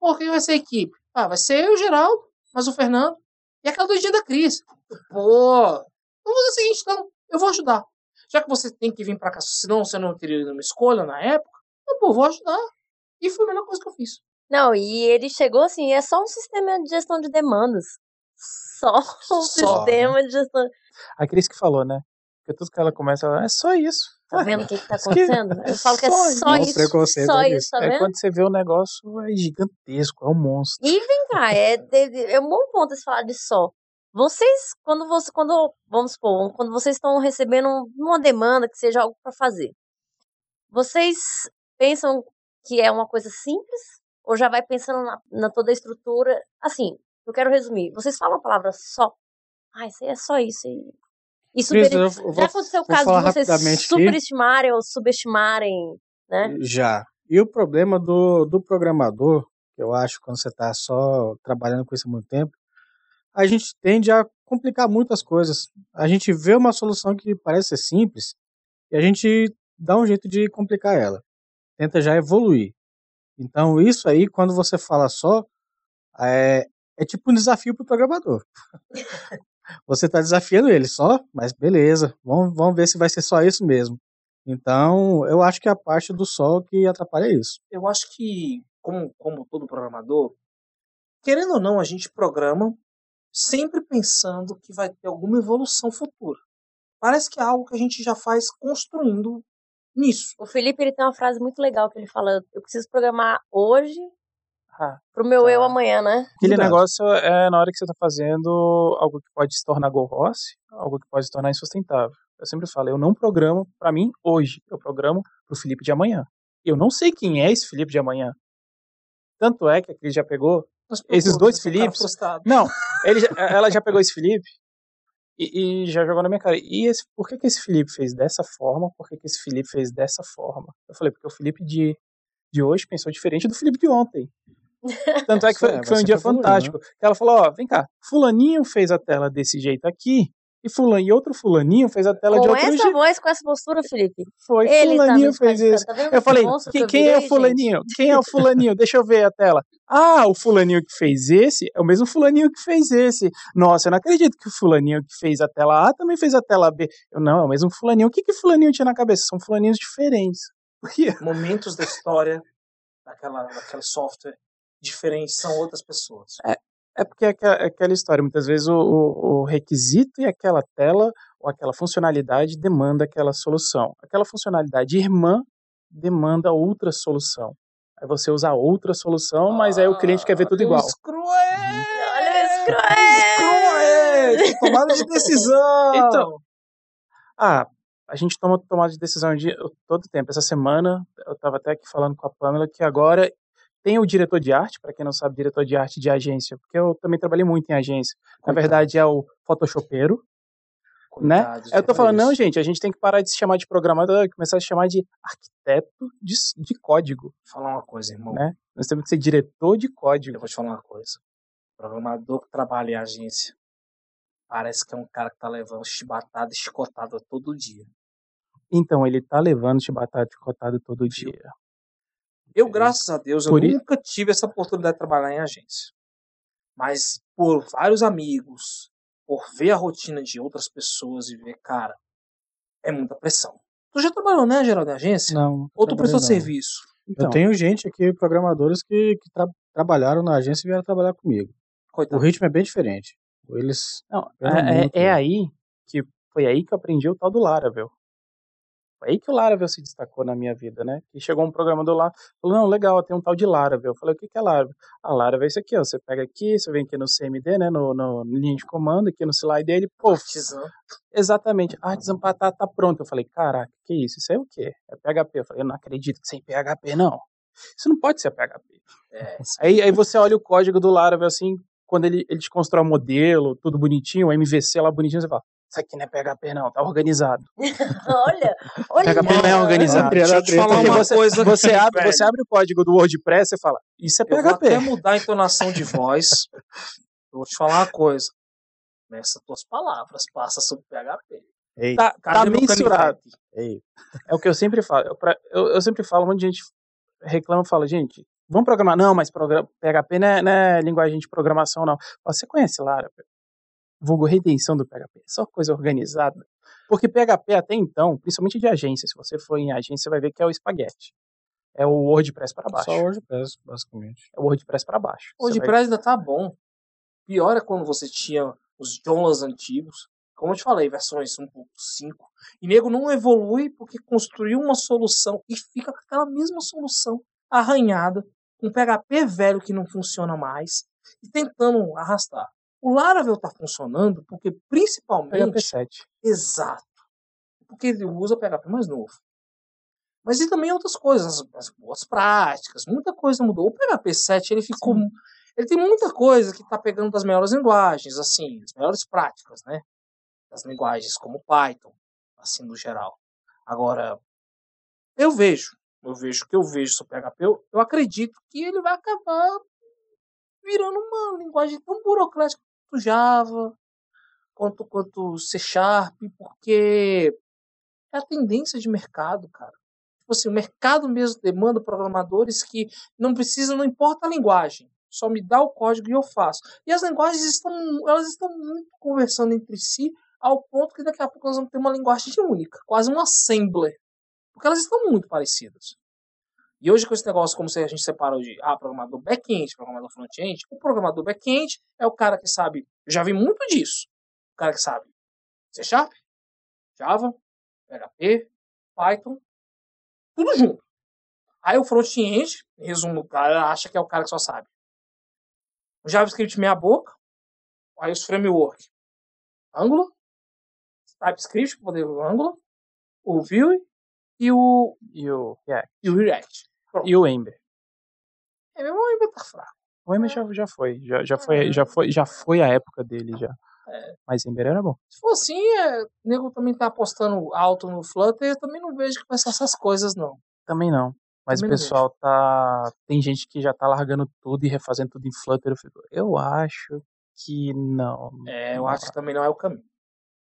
Pô, quem vai ser a equipe? Ah, vai ser eu e o Geraldo, mas o Fernando. E aquela doidinha da Cris. Pô, vamos fazer o seguinte, então. Eu vou ajudar. Já que você tem que vir pra cá, senão você não teria uma escolha na época, eu, pô, vou ajudar. E foi a melhor coisa que eu fiz. Não, e ele chegou assim, é só um sistema de gestão de demandas. Só um Só, sistema de gestão. A Cris que falou, né? Porque tudo que ela começa, ela, é só isso. Tá vendo o que, que tá acontecendo? Eu falo que é só isso. Preconceito Só é isso, tá É vendo? quando você vê o negócio, é gigantesco, é um monstro. E vem cá, é, é um bom ponto esse falar de só. Vocês, quando você, quando, vamos supor, quando vocês estão recebendo uma demanda que seja algo para fazer, vocês pensam que é uma coisa simples ou já vai pensando na, na toda a estrutura? Assim, eu quero resumir. Vocês falam a palavra só. Ah, isso aí é só isso. E, super, Cris, vou- já aconteceu o caso de vocês superestimarem ou subestimarem, né? Já. E o problema do, do programador, que eu acho quando você está só trabalhando com isso há muito tempo, a gente tende a complicar muito as coisas. A gente vê uma solução que parece ser simples e a gente dá um jeito de complicar ela. Tenta já evoluir. Então, isso aí, quando você fala só, é, é tipo um desafio para o programador. você está desafiando ele só, mas beleza, vamos, vamos ver se vai ser só isso mesmo. Então, eu acho que é a parte do sol que atrapalha isso. Eu acho que, como, como todo programador, querendo ou não, a gente programa sempre pensando que vai ter alguma evolução futura. Parece que é algo que a gente já faz construindo nisso. O Felipe ele tem uma frase muito legal que ele fala: eu preciso programar hoje Ah, pro meu Tá. eu amanhã, né? Aquele Cuidado. negócio é na hora que você está fazendo algo que pode se tornar Go Rossi, algo que pode se tornar insustentável. Eu sempre falo, eu não programo para mim hoje, eu programo pro Felipe de amanhã. Eu não sei quem é esse Felipe de amanhã. Tanto é que a Cris já pegou. Mas, Esses pô, dois Filipes-. Não, ele já- ela já pegou esse Felipe e, e já jogou na minha cara. E esse, por que, que esse Felipe fez dessa forma? Por que, que esse Felipe fez dessa forma? Eu falei, porque o Felipe de, de hoje pensou diferente do Felipe de ontem. Tanto é que foi, é, que foi um você dia evoluindo, fantástico. Ela falou, ó, vem cá, fulaninho fez a tela desse jeito aqui, e, fulan, e outro fulaninho fez a tela de Com outro essa jeito. voz, com essa postura, Felipe. Foi, Ele tá fulaninho me fez isso. Tá Eu falei, que- quem é virei, o gente? fulaninho? Quem é o fulaninho? Deixa eu ver a tela. Ah, o fulaninho que fez esse é o mesmo fulaninho que fez esse. Nossa, eu não acredito que o fulaninho que fez a tela A também fez a tela B. Eu, não, é o mesmo fulaninho. O que que o fulaninho tinha na cabeça? São fulaninhos diferentes. Momentos da história daquela, daquele software diferentes são outras pessoas. É porque é aquela, é aquela história, muitas vezes o, o- o requisito e aquela tela ou aquela funcionalidade demanda aquela solução. Aquela funcionalidade irmã demanda outra solução. Aí você usa outra solução, mas aí o cliente quer ver tudo igual. Os cruéis! Olha Cruéis! Tomada de decisão! Então, Ah, a gente toma tomada de decisão de todo tempo. Essa semana, eu estava até aqui falando com a Pamela que agora tem o diretor de arte, para quem não sabe, diretor de arte de agência, porque eu também trabalhei muito em agência. Na Coitado. verdade, é o photoshopeiro. né? Coitado, Eu tô falando, não, gente, a gente tem que parar de se chamar de programador e começar a se chamar de arquiteto de, de código, Vou falar uma coisa, irmão. né? Nós temos que ser diretor de Eu código. vou te falar uma coisa. Programador que trabalha em agência parece que é um cara que tá levando chibatada e chicotada todo dia. Então, ele tá levando chibatada cotado todo dia. Eu, graças a Deus, eu Por nunca tive essa oportunidade de trabalhar em agência. Mas por vários amigos, por ver a rotina de outras pessoas e ver, cara, é muita pressão. Tu já trabalhou, né, Geraldo, em agência? Não. Ou tu prestou não. serviço? Então, Eu tenho gente aqui, programadores, que, que tra- trabalharam na agência e vieram trabalhar comigo. O Coitado. ritmo é bem diferente. Eles. não, é, muito. é aí que foi aí que eu aprendi o tal do Laravel. Foi aí que o Laravel se destacou na minha vida, né? Que chegou um programador lá, falou, não, legal, tem um tal de Laravel. Eu falei, o que é Laravel? Ah, Laravel é isso aqui, ó. Você pega aqui, você vem aqui no CMD, né? No, no linha de comando, aqui no slide dele, pô. Exatamente. Artisan tá, tá pronto. Eu falei, caraca, que isso? Isso é o quê? É PHP. Eu falei, eu não acredito que sem PHP, não. Isso não pode ser PHP. É, Aí, aí você olha o código do Laravel, assim, quando ele, ele te constrói o modelo, tudo bonitinho, o MVC lá bonitinho, você fala, isso aqui não é PHP, não, tá organizado. Olha, olha. PHP não é organizado. Deixa eu te falar uma você, coisa você, aqui, abre, você abre o código do WordPress e fala, isso é Eu vou até PHP. mudar a entonação de voz. Eu vou te falar uma coisa. Nessas tuas palavras, passa sobre PHP. Ei, Tá, tá mensurado. ei. É o que eu sempre falo. Eu, pra- eu, eu sempre falo, um monte de gente reclama e fala, gente, vamos programar. Não, mas PHP não é, não é linguagem de programação, não. Você conhece Laravel? Vulgo redenção do PHP. Só coisa organizada. Porque PHP até então, principalmente de agência, se você for em agência, você vai ver que é o espaguete. É o WordPress para baixo. Só WordPress, basicamente. É o WordPress para baixo. O Você vai- WordPress ainda tá bom. Pior é quando você tinha os Joomlas antigos. Como eu te falei, versões 1.5. E nego não evolui porque construiu uma solução e fica com aquela mesma solução arranhada, com PHP velho que não funciona mais e tentando arrastar. O Laravel tá funcionando porque principalmente PHP 7. Exato. Porque ele usa PHP mais novo. Mas e também outras coisas, as, as boas práticas, muita coisa mudou. O PHP 7, ele ficou. Ele tem muita coisa que está pegando das melhores linguagens, assim, as melhores práticas, né? Das linguagens como Python, assim, no geral. Agora, eu vejo, eu vejo o que eu vejo sobre PHP, eu, eu acredito que ele vai acabar virando uma linguagem tão burocrática quanto Java, quanto, quanto C Sharp, porque é a tendência de mercado, cara. Tipo assim, o mercado mesmo demanda programadores que não precisam, não importa a linguagem, só me dá o código e eu faço. E as linguagens estão, elas estão muito conversando entre si, ao ponto que daqui a pouco nós vamos ter uma linguagem única, quase um assembler, porque elas estão muito parecidas. E hoje com esse negócio, como se a gente separou de ah, programador back-end, programador front-end, o programador back-end é o cara que sabe, eu já vi muito disso, o cara que sabe C Sharp, Java, PHP, Python, tudo junto. Aí o front-end, resumo, o cara acha que é o cara que só sabe. O JavaScript meia boca, aí os framework Angular, TypeScript, poder o Angular, o Vue e o, E o React. e o React. E o Ember. É mesmo ainda tá fraco. O Ember já, já foi. Já, já, foi já, foi, já foi a época dele já. Mas Ember era bom. Se for assim, é, o nego também tá apostando alto no Flutter, eu também não vejo que vai ser essas coisas, não. Também não. Mas Também o pessoal tá. Tem gente que já tá largando tudo e refazendo tudo em Flutter. Eu, fico, eu acho que não. É, eu não acho que também não é o caminho.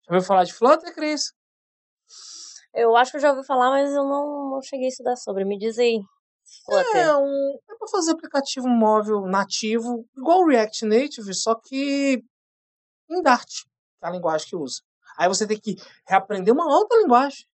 Já ouviu falar de Flutter, Cris? Eu acho que eu já ouvi falar, mas eu não, não cheguei a estudar sobre. Me diz aí. Flutter. É, um, é pra fazer aplicativo móvel nativo, igual o React Native, só que em Dart, que é a linguagem que usa. Aí você tem que reaprender uma outra linguagem,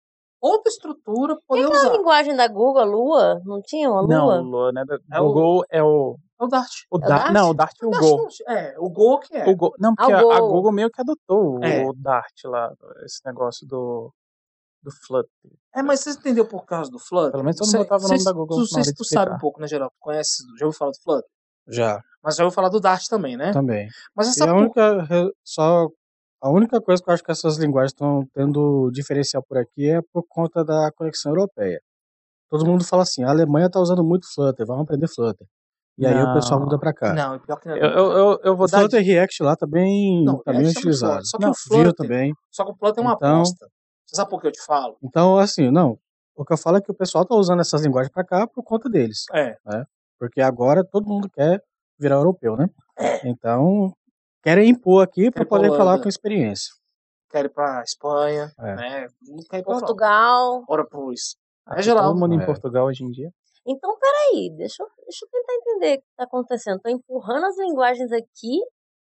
outra estrutura poder Aquela usar. linguagem da Google, a Lua? Não tinha uma Não, Lua? o Lua, né? É o- Google é o. É o Dart. O o Dart, Dart? Não, o Dart e o Dart Go. não- é, o Go que é. O Go. Não, porque Ah, a, o a Go. Google meio que adotou o, É. o Dart lá, esse negócio do, do Flutter. É, mas você entendeu por causa do Flutter? Pelo menos Você- mundo botava o nome da Google Tu, de tu sabe um pouco, né, geral? Tu conhece, já ouviu falar do Flutter? Já, Mas já ouviu falar do Dart também, né? também. Mas E essa a por- única, só, a única coisa que eu acho que essas linguagens estão tendo diferencial por aqui é por conta da conexão europeia. Todo mundo fala assim, a Alemanha está usando muito Flutter, vamos aprender Flutter. E aí o pessoal Não. muda para cá. Não, pior que não é. Eu, eu, eu, eu vou O dar. Flutter React lá tá bem, Não, tá bem é utilizado. só que Não, o Flutter- também. Só que o Flutter é uma Então- aposta. Sabe por que eu te falo? Então, assim, não. O que eu falo é que o pessoal tá usando essas linguagens para cá por conta deles. É. Porque agora todo mundo quer virar europeu, né? É. Então, querem impor aqui para poder Holanda. falar com experiência. Quer ir pra Espanha, É. né? Quer ir. Portugal. Ora, pois. Ah, É geral. Todo mundo em É. Portugal hoje em dia. Então, peraí, deixa eu, deixa eu tentar entender o que tá acontecendo. Tô empurrando as linguagens aqui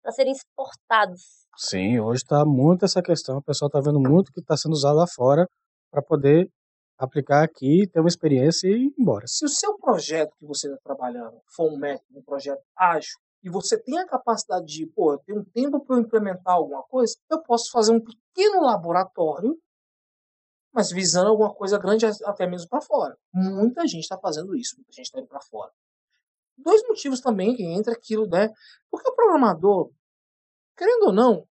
para serem exportadas. Sim, hoje está muito essa questão. O pessoal está vendo muito que está sendo usado lá fora para poder aplicar aqui, ter uma experiência e ir embora. Se o seu projeto que você está trabalhando for um método, um projeto ágil, e você tem a capacidade de, pô, eu tenho um tempo para eu implementar alguma coisa, eu posso fazer um pequeno laboratório, mas visando alguma coisa grande até mesmo para fora. Muita gente está fazendo isso, muita gente está indo para fora. Dois motivos também que entra aquilo, né? Porque o programador, querendo ou não,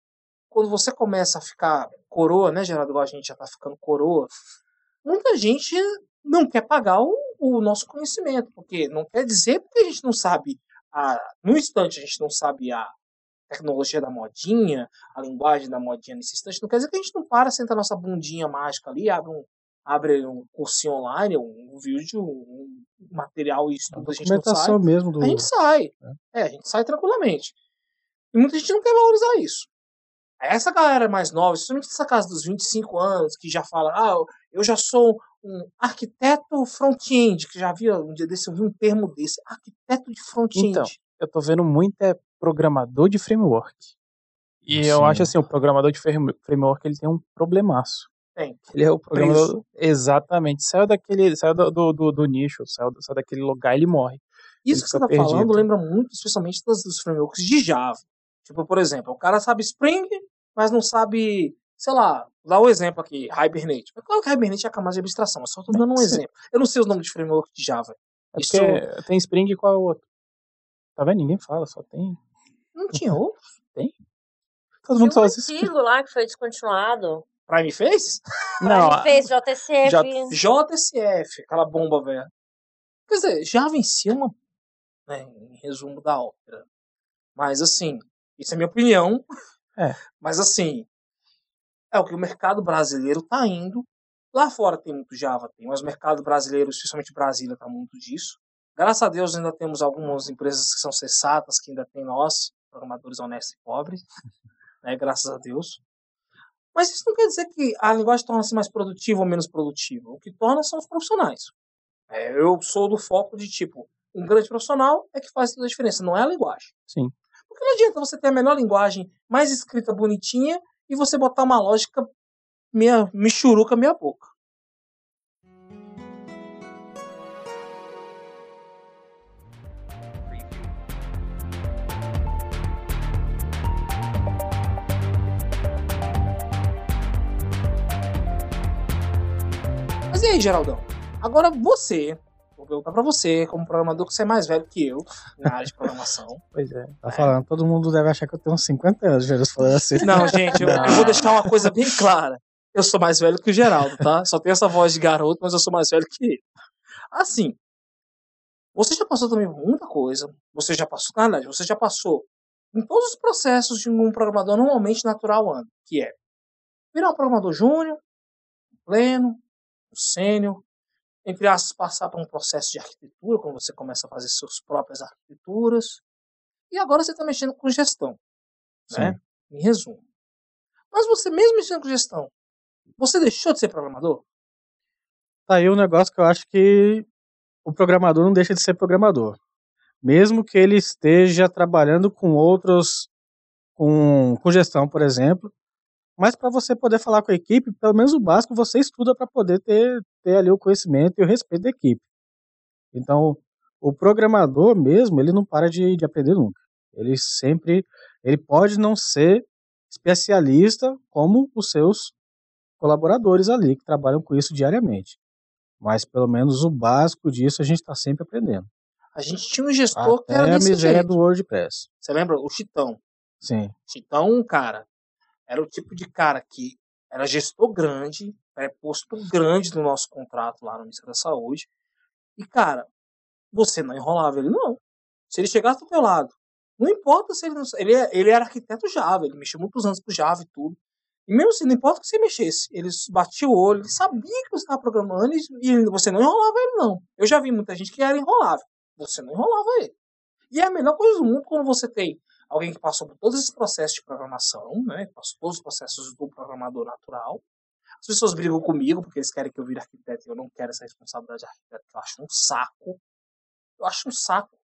quando você começa a ficar coroa, né, Geraldo? Igual a gente já está ficando coroa, muita gente não quer pagar o, o nosso conhecimento, porque não quer dizer porque a gente não sabe, a, no instante a gente não sabe a tecnologia da modinha, a linguagem da modinha nesse instante, não quer dizer que a gente não para, senta a nossa bundinha mágica ali, abre um, abre um cursinho online, um vídeo, um material e estudo, a gente não sai. Mesmo do. A gente sai. É, a gente sai tranquilamente. E muita gente não quer valorizar isso. Essa galera mais nova, principalmente essa casa dos 25 anos, que já fala, ah, eu já sou um arquiteto front-end, que já havia um dia desse, eu vi um termo desse, arquiteto de front-end. Então, eu tô vendo muito é programador de framework. E eu Sim. acho assim, o programador de frame- framework ele tem um problemaço. Tem. Ele é o. Preso. Exatamente. Saiu daquele. Saiu do, do, do, do nicho, saiu, saiu daquele lugar ele morre. Isso Ele que você tá falando perdido. lembra muito, especialmente das, dos frameworks de Java. Tipo, por exemplo, o cara sabe Spring, mas não sabe, sei lá, dá o exemplo aqui, Hibernate. Mas claro que Hibernate é a camada de abstração, eu só tô dando um exemplo. Eu não sei os nomes de framework de Java. É Isso- tem Spring e qual é o outro? Tá vendo? Ninguém fala, só tem. Não tinha outro. Todo Tinha mundo só um assiste. antigo lá que foi descontinuado. Prime Face? Não, JTCF. já- JSF, aquela bomba velha. Quer dizer, Java em si é uma. Né, em resumo da ópera. Mas assim, isso é minha opinião. É. Mas assim, é o que o mercado brasileiro tá indo. Lá fora tem muito Java, tem, mas o mercado brasileiro, especialmente Brasília, tá muito disso. Graças a Deus ainda temos algumas empresas que são sensatas, que ainda tem nós, programadores honestos e pobres. Né, graças a Deus. Mas isso não quer dizer que a linguagem torna-se mais produtiva ou menos produtiva. O que torna são os profissionais. É, eu sou do foco de tipo, um grande profissional é que faz toda a diferença, não é a linguagem. Sim. Porque não adianta você ter a melhor linguagem, mais escrita bonitinha, e você botar uma lógica meia michuruca meia boca. Aí, Geraldão? Agora você, vou perguntar pra você, como programador, que você é mais velho que eu na área de programação. Pois é. Tá falando, todo mundo deve achar que eu tenho uns 50 anos, Jesus falando assim. Não, gente, eu, eu vou deixar uma coisa bem clara. Eu sou mais velho que o Geraldo, tá? Só tenho essa voz de garoto, mas eu sou mais velho que ele. Assim, você já passou também por muita coisa. Você já passou, na verdade, você já passou em todos os processos de um programador normalmente natural anda, que é virar um programador júnior, pleno, um sênior, entre aspas, passar por um processo de arquitetura, quando você começa a fazer suas próprias arquiteturas. E agora você está mexendo com gestão, né? Em resumo. Mas você mesmo mexendo com gestão, você deixou de ser programador? Tá aí um negócio que eu acho que o programador não deixa de ser programador. Mesmo que ele esteja trabalhando com outros, com, com gestão, por exemplo. Mas para você poder falar com a equipe, pelo menos o básico você estuda para poder ter, ter ali o conhecimento e o respeito da equipe. Então, o programador mesmo, ele não para de, de aprender nunca. Ele sempre, ele pode não ser especialista como os seus colaboradores ali que trabalham com isso diariamente. Mas pelo menos o básico disso a gente está sempre aprendendo. A gente tinha um gestor que Até era a desse miséria jeito. do WordPress. Você lembra? O Chitão. Sim. Chitão, cara, era o tipo de cara que era gestor grande, pré-posto grande no nosso contrato lá no Ministério da Saúde. E, cara, você não enrolava ele, não. Se ele chegasse do teu lado, não importa se ele não. Ele, é- ele era arquiteto Java, ele mexeu muitos anos com Java e tudo. E mesmo assim, não importa que você mexesse, ele batia o olho, ele sabia que você estava programando e você não enrolava ele, não. Eu já vi muita gente que era enrolável. Você não enrolava ele. E é a melhor coisa do mundo quando você tem alguém que passou por todos esses processos de programação, né? Passou todos os processos do programador natural. As pessoas brigam comigo porque eles querem que eu vire arquiteto e eu não quero essa responsabilidade de arquiteto, eu acho um saco. Eu acho um saco.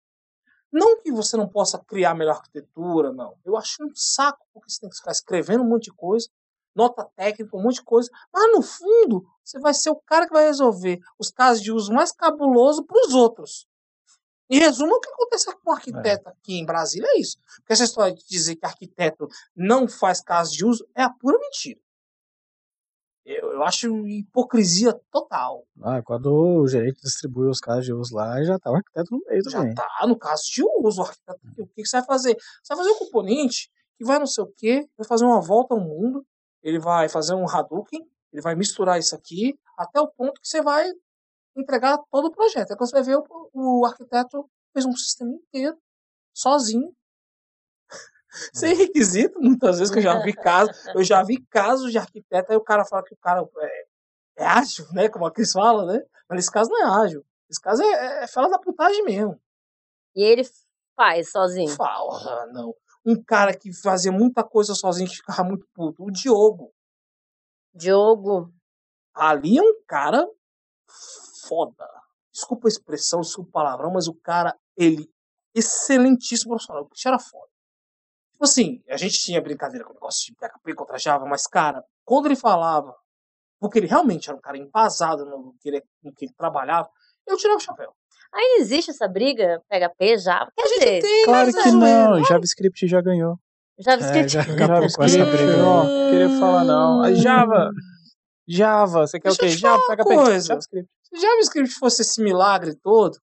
Não que você não possa criar melhor arquitetura, não. Eu acho um saco porque você tem que ficar escrevendo um monte de coisa, nota técnica, um monte de coisa, mas no fundo você vai ser o cara que vai resolver os casos de uso mais cabuloso para os outros. Em resumo, o que acontece com o arquiteto aqui em Brasília é isso. Porque essa história de dizer que arquiteto não faz caso de uso é a pura mentira. Eu, eu acho hipocrisia total. Ah, quando o gerente distribui os casos de uso lá, já tá o arquiteto no meio Já também. tá no caso de uso. O arquiteto, o que que você vai fazer? Você vai fazer um componente que vai não sei o quê, vai fazer uma volta ao mundo, ele vai fazer um Hadouken, ele vai misturar isso aqui, até o ponto que você vai entregar todo o projeto. Aí quando você vai ver, o, o arquiteto fez um sistema inteiro, sozinho, sem requisito, muitas vezes que eu já vi casos, eu já vi casos de arquiteto, aí o cara fala que o cara é, é ágil, né? Como a Cris fala, né? Mas nesse caso não é ágil. Esse caso é, é fala da putagem mesmo. E ele faz sozinho. Fala, não. Um cara que fazia muita coisa sozinho que ficava muito puto. O Diogo. Diogo. Ali é um cara foda. Desculpa a expressão, desculpa o palavrão, mas o cara, ele, excelentíssimo profissional. O bicho era foda. Tipo assim, a gente tinha brincadeira com o negócio de PHP contra Java, mas, cara, quando ele falava, porque ele realmente era um cara embasado no que ele, no que ele trabalhava, eu tirava o chapéu. Ainda existe essa briga PHP, Java? Quer dizer, tem, Claro mas que é, não, é, JavaScript já ganhou. JavaScript. já acabou com essa briga. não queria falar não. A Java, Java, você quer Deixa o eu quê? Java, PHP, coisa. JavaScript. Se JavaScript fosse esse milagre todo,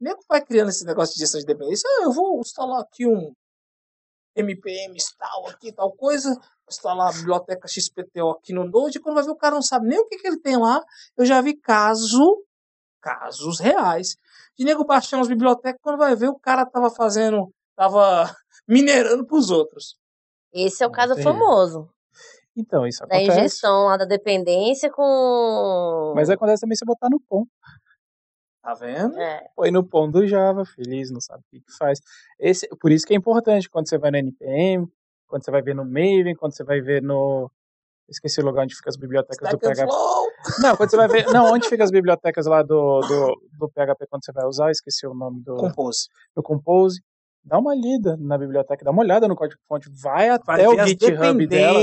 nem vai criando esse negócio de gestão de dependência. Ah, eu vou instalar aqui um MPM install aqui, tal coisa, instalar a biblioteca XPTO aqui no Node, e quando vai ver o cara não sabe nem o que, que ele tem lá. Eu já vi caso, casos reais, de nego baixando as bibliotecas, quando vai ver o cara tava fazendo, tava minerando pros outros. Esse é o caso famoso. Então, isso Da acontece. injeção lá da dependência com. Mas acontece também se botar no POM. Tá vendo? É. Põe no POM do Java, feliz, não sabe o que, que faz. Esse, por isso que é importante quando você vai no NPM, quando você vai ver no Maven, quando você vai ver no. Esqueci o lugar onde fica as bibliotecas do Stack and PHP. Flow. Não, quando você vai ver. Não, onde fica as bibliotecas lá do, do, do PHP quando você vai usar, esqueci o nome do, Compose. do Compose. Dá uma lida na biblioteca, dá uma olhada no código-fonte, vai até Vai o ver as GitHub dela,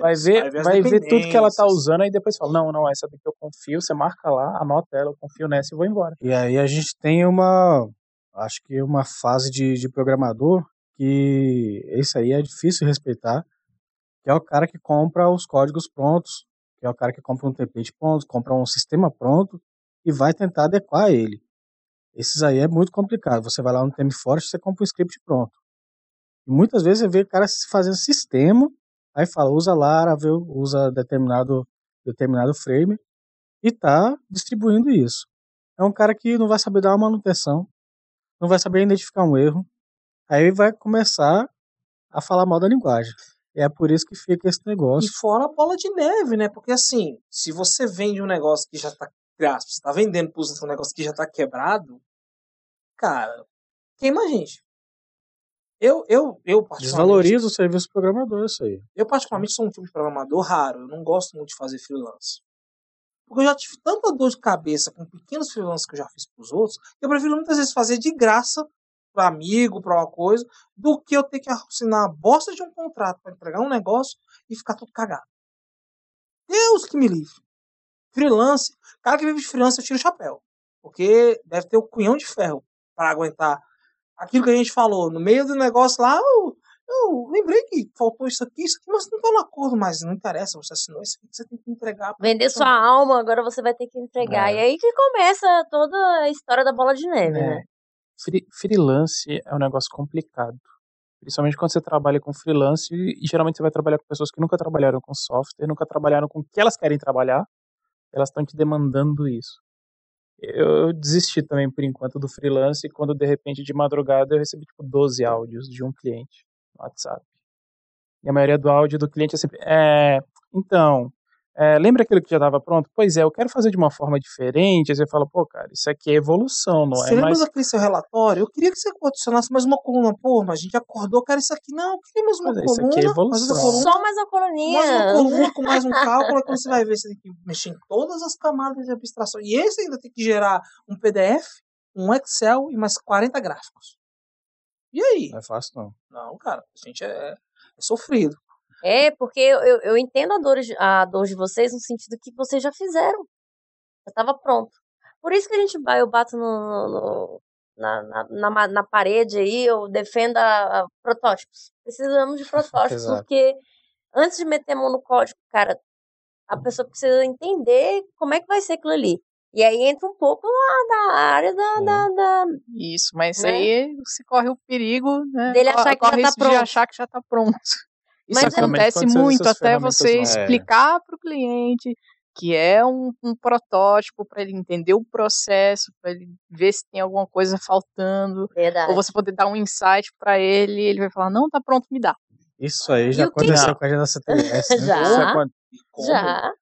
vai ver, as vai ver tudo que ela tá usando, aí depois fala, não, não, essa daqui eu confio, você marca lá, anota ela, eu confio nessa e vou embora. E aí a gente tem uma, acho que uma fase de, de programador que esse aí é difícil respeitar, que é o cara que compra os códigos prontos, que é o cara que compra um template pronto, compra um sistema pronto e vai tentar adequar ele. Esses aí é muito complicado. Você vai lá no TemeForest, você compra um script pronto. E muitas vezes você vê o cara fazendo sistema, aí fala, usa Laravel, usa determinado, determinado frame, e tá distribuindo isso. É um cara que não vai saber dar uma manutenção, não vai saber identificar um erro, aí vai começar a falar mal da linguagem. E é por isso que fica esse E negócio. fora a bola de neve, né? Porque assim, se você vende um negócio que já tá, entre aspas, tá vendendo para um negócio que já tá quebrado, cara, queima a gente. Eu, eu, eu particularmente, Desvaloriza o serviço programador, isso aí. eu particularmente sou um tipo de programador raro, eu não gosto muito de fazer freelance. Porque eu já tive tanta dor de cabeça com pequenos freelances que eu já fiz pros outros, que eu prefiro muitas vezes fazer de graça para amigo, para uma coisa, do que eu ter que assinar a bosta de um contrato para entregar um negócio e ficar tudo cagado. Deus que me livre. Freelance, cara que vive de freelance, eu tiro o chapéu. Porque deve ter o cunhão de ferro para aguentar aquilo que a gente falou. No meio do negócio lá, eu, eu lembrei que faltou isso aqui, isso aqui, mas não tá no acordo, mas não interessa, você assinou isso aqui, você tem que entregar. Vender sua alma, agora você vai ter que entregar. É. E aí que começa toda a história da bola de neve, É. né? Free- freelance é um negócio complicado. Principalmente quando você trabalha com freelance e geralmente você vai trabalhar com pessoas que nunca trabalharam com software, nunca trabalharam com o que elas querem trabalhar, elas estão te demandando isso. Eu, desisti também por enquanto do freelance quando de repente de madrugada eu recebi tipo 12 áudios de um cliente no WhatsApp. E a maioria do áudio do cliente é sempre, é, então, é, lembra aquilo que já estava pronto? Pois é, eu quero fazer de uma forma diferente. Aí você fala, pô, cara, isso aqui é evolução, não Você é lembra mais daquele seu relatório? Eu queria que você adicionasse mais uma coluna. Pô, mas a gente acordou, cara, isso aqui. Não, eu queria mais uma Mas é, isso coluna. aqui é mais evolução. uma coluna. Só mais uma Mais uma coluninha. coluna com mais um cálculo, aí quando você vai ver, você tem que mexer em todas as camadas de abstração. E esse ainda tem que gerar um PDF, um Excel e mais 40 gráficos. E aí? Não é fácil, não. Não, cara, a gente é, é sofrido. É, porque eu, eu, entendo a dor, de- a dor de vocês no sentido que vocês já fizeram. Já estava pronto. Por isso que a gente eu bato no, no- na, na, na, na parede aí, eu defendo a, a protótipos. Precisamos de protótipos, porque antes de meter a mão no código, cara, a pessoa precisa entender como é que vai ser aquilo ali. E aí entra um pouco lá da área da, da, da- Isso, mas Né? aí você corre o perigo, né? Dele co- achar que já tá pronto. de achar que já está pronto. Isso Mas acontece muito até você. É. explicar para o cliente que é um, um protótipo para ele entender o processo, para ele ver se tem alguma coisa faltando, verdade. ou você poder dar um insight para ele, ele vai falar não, tá pronto, me dá. Isso aí já o que- aconteceu com a gente da CTS, né? Já. Isso é? Já.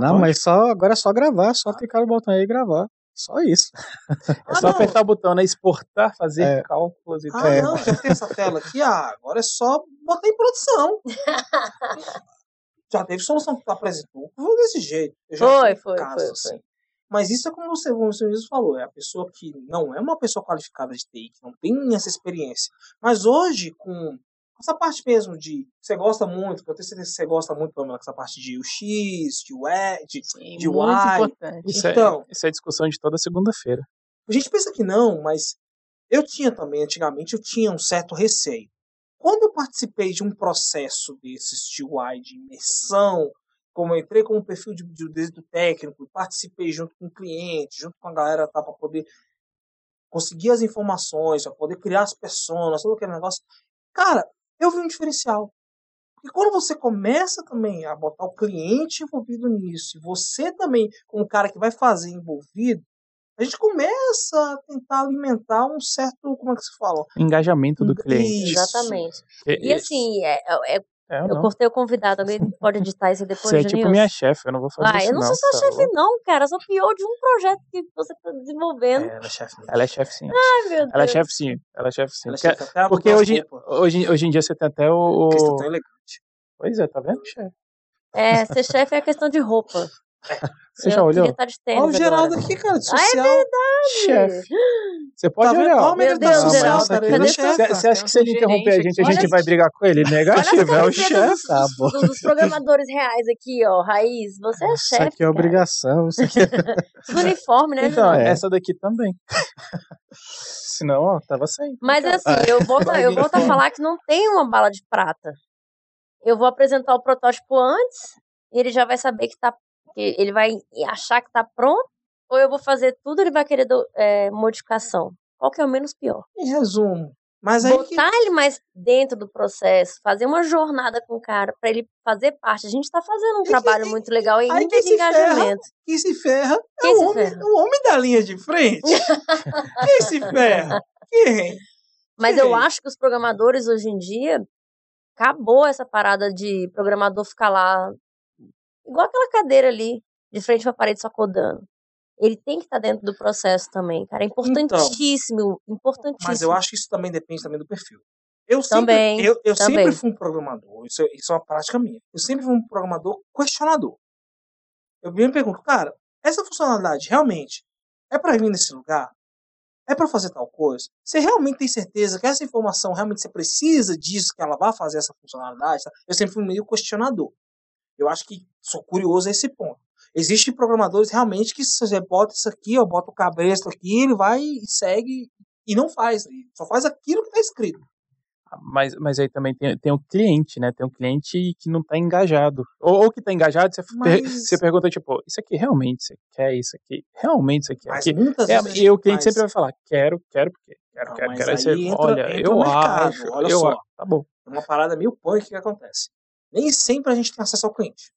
Não, mas só, agora é só gravar, só clicar no botão aí e gravar. Só isso. É Ah, só não. apertar o botão, né? Exportar, fazer É. cálculos e Ah, tal. não, já tem essa tela aqui. Ah, agora é só botar em produção. já teve solução que tu apresentou. Foi desse jeito. Eu já Foi, foi, casos foi, assim. foi. Mas isso é como você, como você mesmo falou, é a pessoa que não é uma pessoa qualificada de TI, que não tem essa experiência. Mas hoje, com essa parte mesmo de você gosta muito, que eu tenho certeza que você gosta muito, Pamela, essa parte de UX, de UI, de, Sim, de muito UI. importante. Isso, Então- é, isso é discussão de toda segunda-feira. A gente pensa que não, mas eu tinha também, antigamente, eu tinha um certo receio. Quando eu participei de um processo desses de UI, de imersão, como eu entrei com um perfil de, de, de- do técnico, participei junto com o cliente, junto com a galera tá, para poder conseguir as informações, para poder criar as pessoas, todo aquele negócio. Cara, eu vi um diferencial. Porque quando você começa também a botar o cliente envolvido nisso, e você também, como cara que vai fazer envolvido, a gente começa a tentar alimentar um certo, como é que se fala? Engajamento do Isso. cliente. Exatamente. E- E e- assim, é, é- é- eu cortei o convidado, alguém pode editar isso depois, Você é tipo minha chefe, eu não vou fazer Ah, isso eu não sou sua é chefe, não, cara. Eu sou pior de um projeto que você tá desenvolvendo. É, ela é chefe. Ela é chefe sim. Ai, meu Ela é Deus. chefe sim. Ela é chefe sim. Ela é Porque, chefe, porque hoje, hoje, hoje em dia você tem até o. você tá tão elegante. Pois é, tá vendo, chefe? É, ser chefe é questão de roupa. Você eu já olhou? Olha o Geraldo agora. aqui, cara, de Ah, é social. Chefe. Você pode Tá olhar. Olha Deus, social, Geraldo, tá cadê vendo, sua- chefe? Você acha que se ele interromper a gente, a gente vai brigar com ele? Negativo, é o chefe. dos, Tá bom. dos- dos programadores reais aqui, ó. Raiz, você é Isso chefe. aqui é cara. obrigação. Isso aqui é... Uniforme, né, Então? É. essa daqui também. Senão, ó, tava sem. Mas assim, eu volto, eu volto a falar que não tem uma bala de prata. Eu vou apresentar o protótipo antes, e ele já vai saber que tá. Que ele vai achar que tá pronto, ou eu vou fazer tudo e ele vai querer do- é, modificação. Qual que é o menos pior? Em resumo. Mas aí que Botar ele mais dentro do processo, fazer uma jornada com o cara, pra ele fazer parte. A gente tá fazendo um que- trabalho muito legal aí de se ferra engajamento. quem se ferra é o homem, ferra? o homem da linha de frente. quem se ferra? Quem? Mas eu acho que os programadores hoje em dia acabou essa parada de programador ficar lá igual aquela cadeira ali de frente pra parede só codando. Ele tem que estar dentro do processo também, cara. É importantíssimo, importantíssimo. Então, Mas eu acho que isso também depende também do perfil. Eu sempre, Também, eu, eu também. sempre fui um programador, isso, é- isso é uma prática minha. Eu sempre fui um programador questionador. Eu me pergunto, cara, essa funcionalidade realmente é para vir nesse lugar? É para fazer tal coisa? Você realmente tem certeza que essa informação realmente você precisa disso, que ela vai fazer essa funcionalidade? tá? Eu sempre fui meio questionador. Eu acho que sou curioso a esse ponto. Existem programadores realmente que você bota isso aqui, ó, bota o cabresto aqui, ele vai e segue e não faz. Ele só faz aquilo que está escrito. Mas, mas aí também tem, tem o cliente, né? Tem um cliente que não tá engajado. Ou, ou que tá engajado, você, Mas- você pergunta, tipo, isso aqui realmente você quer isso aqui? Realmente você quer Mas aqui? muitas É, vezes e o cliente faz- sempre vai falar, quero, quero porque quero, Não, quero, mas quero. Aí você, entra- olha, entra eu mercado, acho, olha eu só. acho. Tá bom. É uma parada meio punk que acontece. Nem sempre a gente tem acesso ao cliente.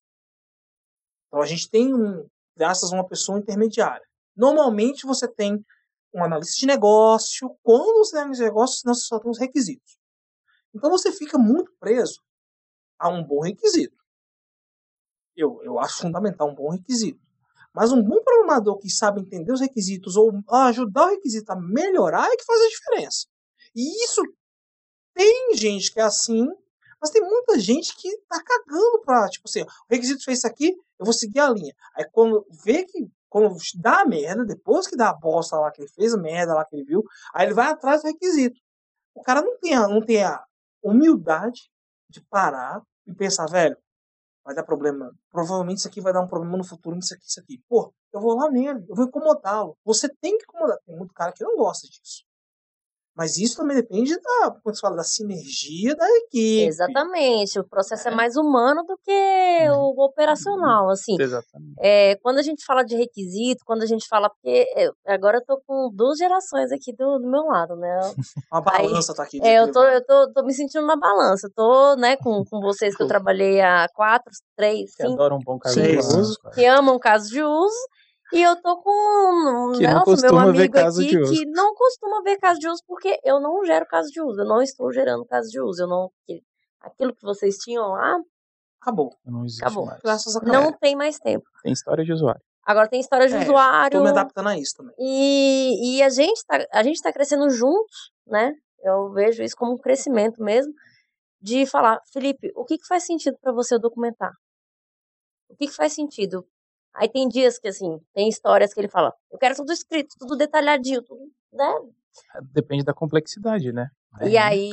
Então a gente tem um, graças a uma pessoa intermediária. Normalmente você tem um analista de negócio. Quando você tem analista de negócio, nós só temos requisitos. Então você fica muito preso a um bom requisito. Eu, eu acho fundamental um bom requisito. Mas um bom programador que sabe entender os requisitos ou ajudar o requisito a melhorar é que faz a diferença. E isso tem gente que é assim, mas tem muita gente que tá cagando pra, tipo assim, o requisito fez isso aqui, eu vou seguir a linha. Aí quando vê que, quando dá a merda, depois que dá a bosta lá que ele fez, a merda lá que ele viu, aí ele vai atrás do requisito. O cara não tem a, não tem a humildade de parar e pensar, velho, vai dar problema. Provavelmente isso aqui vai dar um problema no futuro, nisso aqui, isso aqui. Pô, eu vou lá nele, eu vou incomodá-lo. Você tem que incomodar. Tem muito cara que não gosta disso. Mas isso também depende da, como se fala, da sinergia da equipe. Exatamente. O processo é mais humano do que o operacional, assim. Exatamente. É, quando a gente fala de requisito, quando a gente fala. Porque eu- agora eu tô com duas gerações aqui do, do meu lado, né? Uma balança tá aqui. É, eu tô, eu tô, tô me sentindo na balança. Eu tô, né, com, com vocês que eu trabalhei há quatro, três, Que cinco, adora um bom caso Sim. de uso. que amam caso de uso. E eu tô com um Que não Nelson, meu ver amigo caso aqui, de uso. que não costuma ver caso de uso, porque eu não gero caso de uso. Eu não estou gerando caso de uso. Eu não. Aquilo que vocês tinham lá, Acabou. Não existe Acabou. mais. Graças a não tem mais tempo. Tem história de usuário. Agora tem história de É, usuário. Tô me adaptando a isso também. E, e a gente tá, a gente tá crescendo juntos, né? Eu vejo isso como um crescimento mesmo, de falar, Felipe, o que, que faz sentido para você documentar? O que, que faz sentido? Aí tem dias que, assim, tem histórias que ele fala, eu quero tudo escrito, tudo detalhadinho, tudo, né? Depende da complexidade, né? E aí,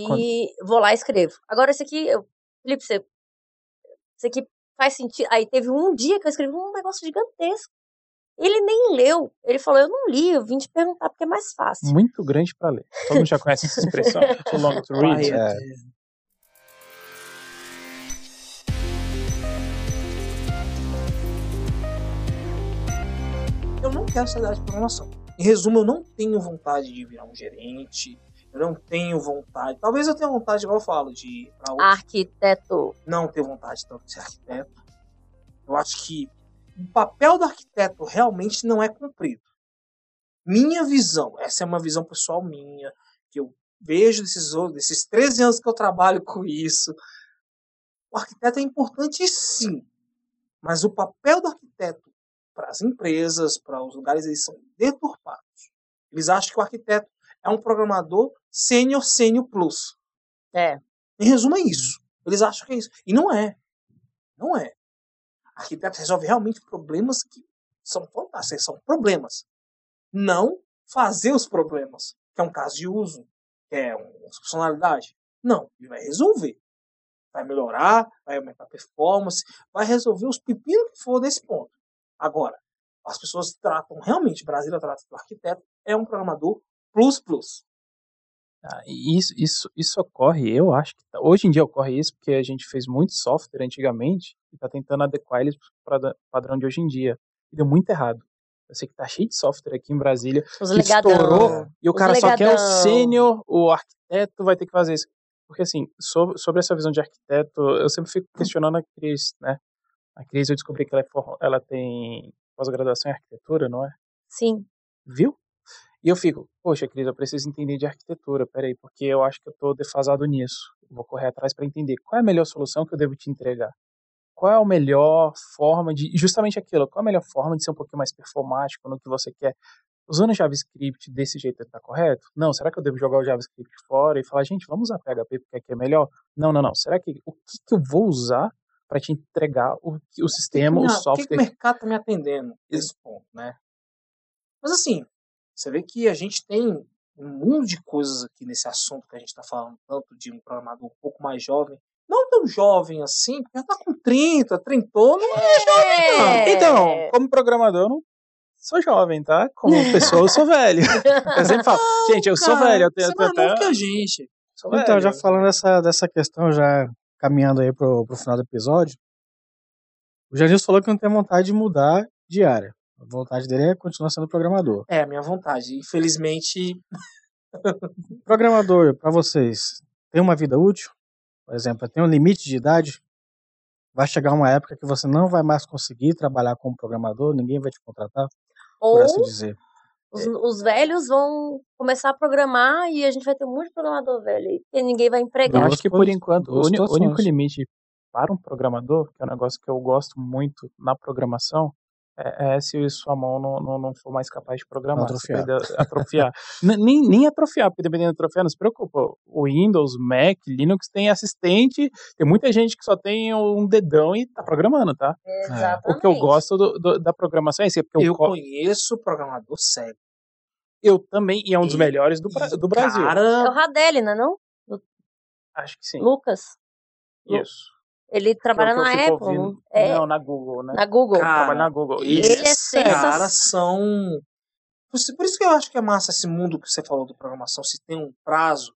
vou lá e escrevo. Agora, esse aqui, eu, Felipe, você, esse aqui faz sentido. Aí teve um dia que eu escrevi um negócio gigantesco. Ele nem leu. Ele falou, eu não li, eu vim te perguntar porque é mais fácil. Muito grande pra ler. Todo mundo já conhece essa expressão. Too long to read. Quiet. é. Quero área de programação. Em resumo, eu não tenho vontade de virar um gerente. Eu não tenho vontade. Talvez eu tenha vontade, igual eu falo, de ir pra outro Arquiteto. não ter vontade tanto de ser arquiteto. Eu acho que o papel do arquiteto realmente não é cumprido. Minha visão, essa é uma visão pessoal minha, que eu vejo desses, desses 13 anos que eu trabalho com isso. O arquiteto é importante sim, mas o papel do arquiteto para as empresas, para os lugares, eles são deturpados. Eles acham que o arquiteto é um programador sênior, sênior plus. É. Em resumo, é isso. Eles acham que é isso. E não é. Não é. Arquiteto resolve realmente problemas que são fantásticos, são problemas. Não fazer os problemas, que é um caso de uso, que é uma funcionalidade. Não, ele vai resolver. Vai melhorar, vai aumentar a performance, vai resolver os pepinos que for desse ponto. Agora, as pessoas tratam, realmente, Brasília trata do arquiteto, é um programador plus plus. Ah, isso, isso, isso ocorre, eu acho que hoje em dia ocorre isso porque a gente fez muito software antigamente e está tentando adequar eles para o padrão de hoje em dia. E deu muito errado. Eu sei que tá cheio de software aqui em Brasília Os que legadão. estourou e o cara só quer o sênior, o arquiteto vai ter que fazer isso. Porque assim, sobre, sobre essa visão de arquiteto, eu sempre fico questionando a Cris, né? A Cris eu descobri que ela, é for- ela tem pós-graduação em arquitetura, não é? Sim. Viu? E eu fico, poxa, Cris, eu preciso entender de arquitetura, peraí, porque eu acho que eu tô defasado nisso. Vou correr atrás para entender qual é a melhor solução que eu devo te entregar. Qual é a melhor forma de. Justamente aquilo, qual é a melhor forma de ser um pouquinho mais performático no que você quer? Usando JavaScript desse jeito está correto? Não, será que eu devo jogar o JavaScript fora e falar, gente, vamos usar PHP porque aqui é melhor? Não, não, não. Será que o que, que eu vou usar para te entregar o, o sistema, o O que, que software? o mercado está me atendendo nesse ponto, né? Mas assim, você vê que a gente tem um mundo de coisas aqui nesse assunto que a gente está falando, tanto de um programador um pouco mais jovem, não tão jovem assim, porque já tá com 30, 30, não é É. Então, como programador, eu não sou jovem, tá? Como pessoa, eu sou velho. Eu sempre falo, gente, eu sou velho, eu tenho você é até. que a gente. Então, já falando dessa, dessa questão, já caminhando aí pro, pro final do episódio, o Janilson falou que não tem vontade de mudar de área. A vontade dele é continuar sendo programador. É, a minha vontade. Infelizmente, Programador, para vocês, tem uma vida útil? Por exemplo, tem um limite de idade? Vai chegar uma época que você não vai mais conseguir trabalhar como programador, ninguém vai te contratar, por Ou assim dizer. Os, os velhos vão começar a programar e a gente vai ter um monte de programador velho aí, porque ninguém vai Eu empregar. Duas acho que por enquanto, o único limite para um programador, que é um negócio que eu gosto muito na programação, é, é se sua mão não, não, não for mais capaz de programar. Atrofiar. atrofiar. Nem, nem atrofiar, porque dependendo de atrofiar, não se preocupa. O Windows, Mac, Linux tem assistente, tem muita gente que só tem um dedão e tá programando, tá? Exatamente. O que eu gosto do- do- da programação é isso, é porque eu, eu co- conheço programador sério. eu também, e é um dos E- melhores do, E, do Brasil. É o Cara, Radelli, não é não? Acho que sim. Lucas. Isso. Ele trabalha é o na Apple, ouvindo. não- é, Não, na Google, né? na Google. Cara, Trabalha na Google. ele Isso. é esses caras são. Por isso que eu acho que é massa esse mundo que você falou de programação, se tem um prazo.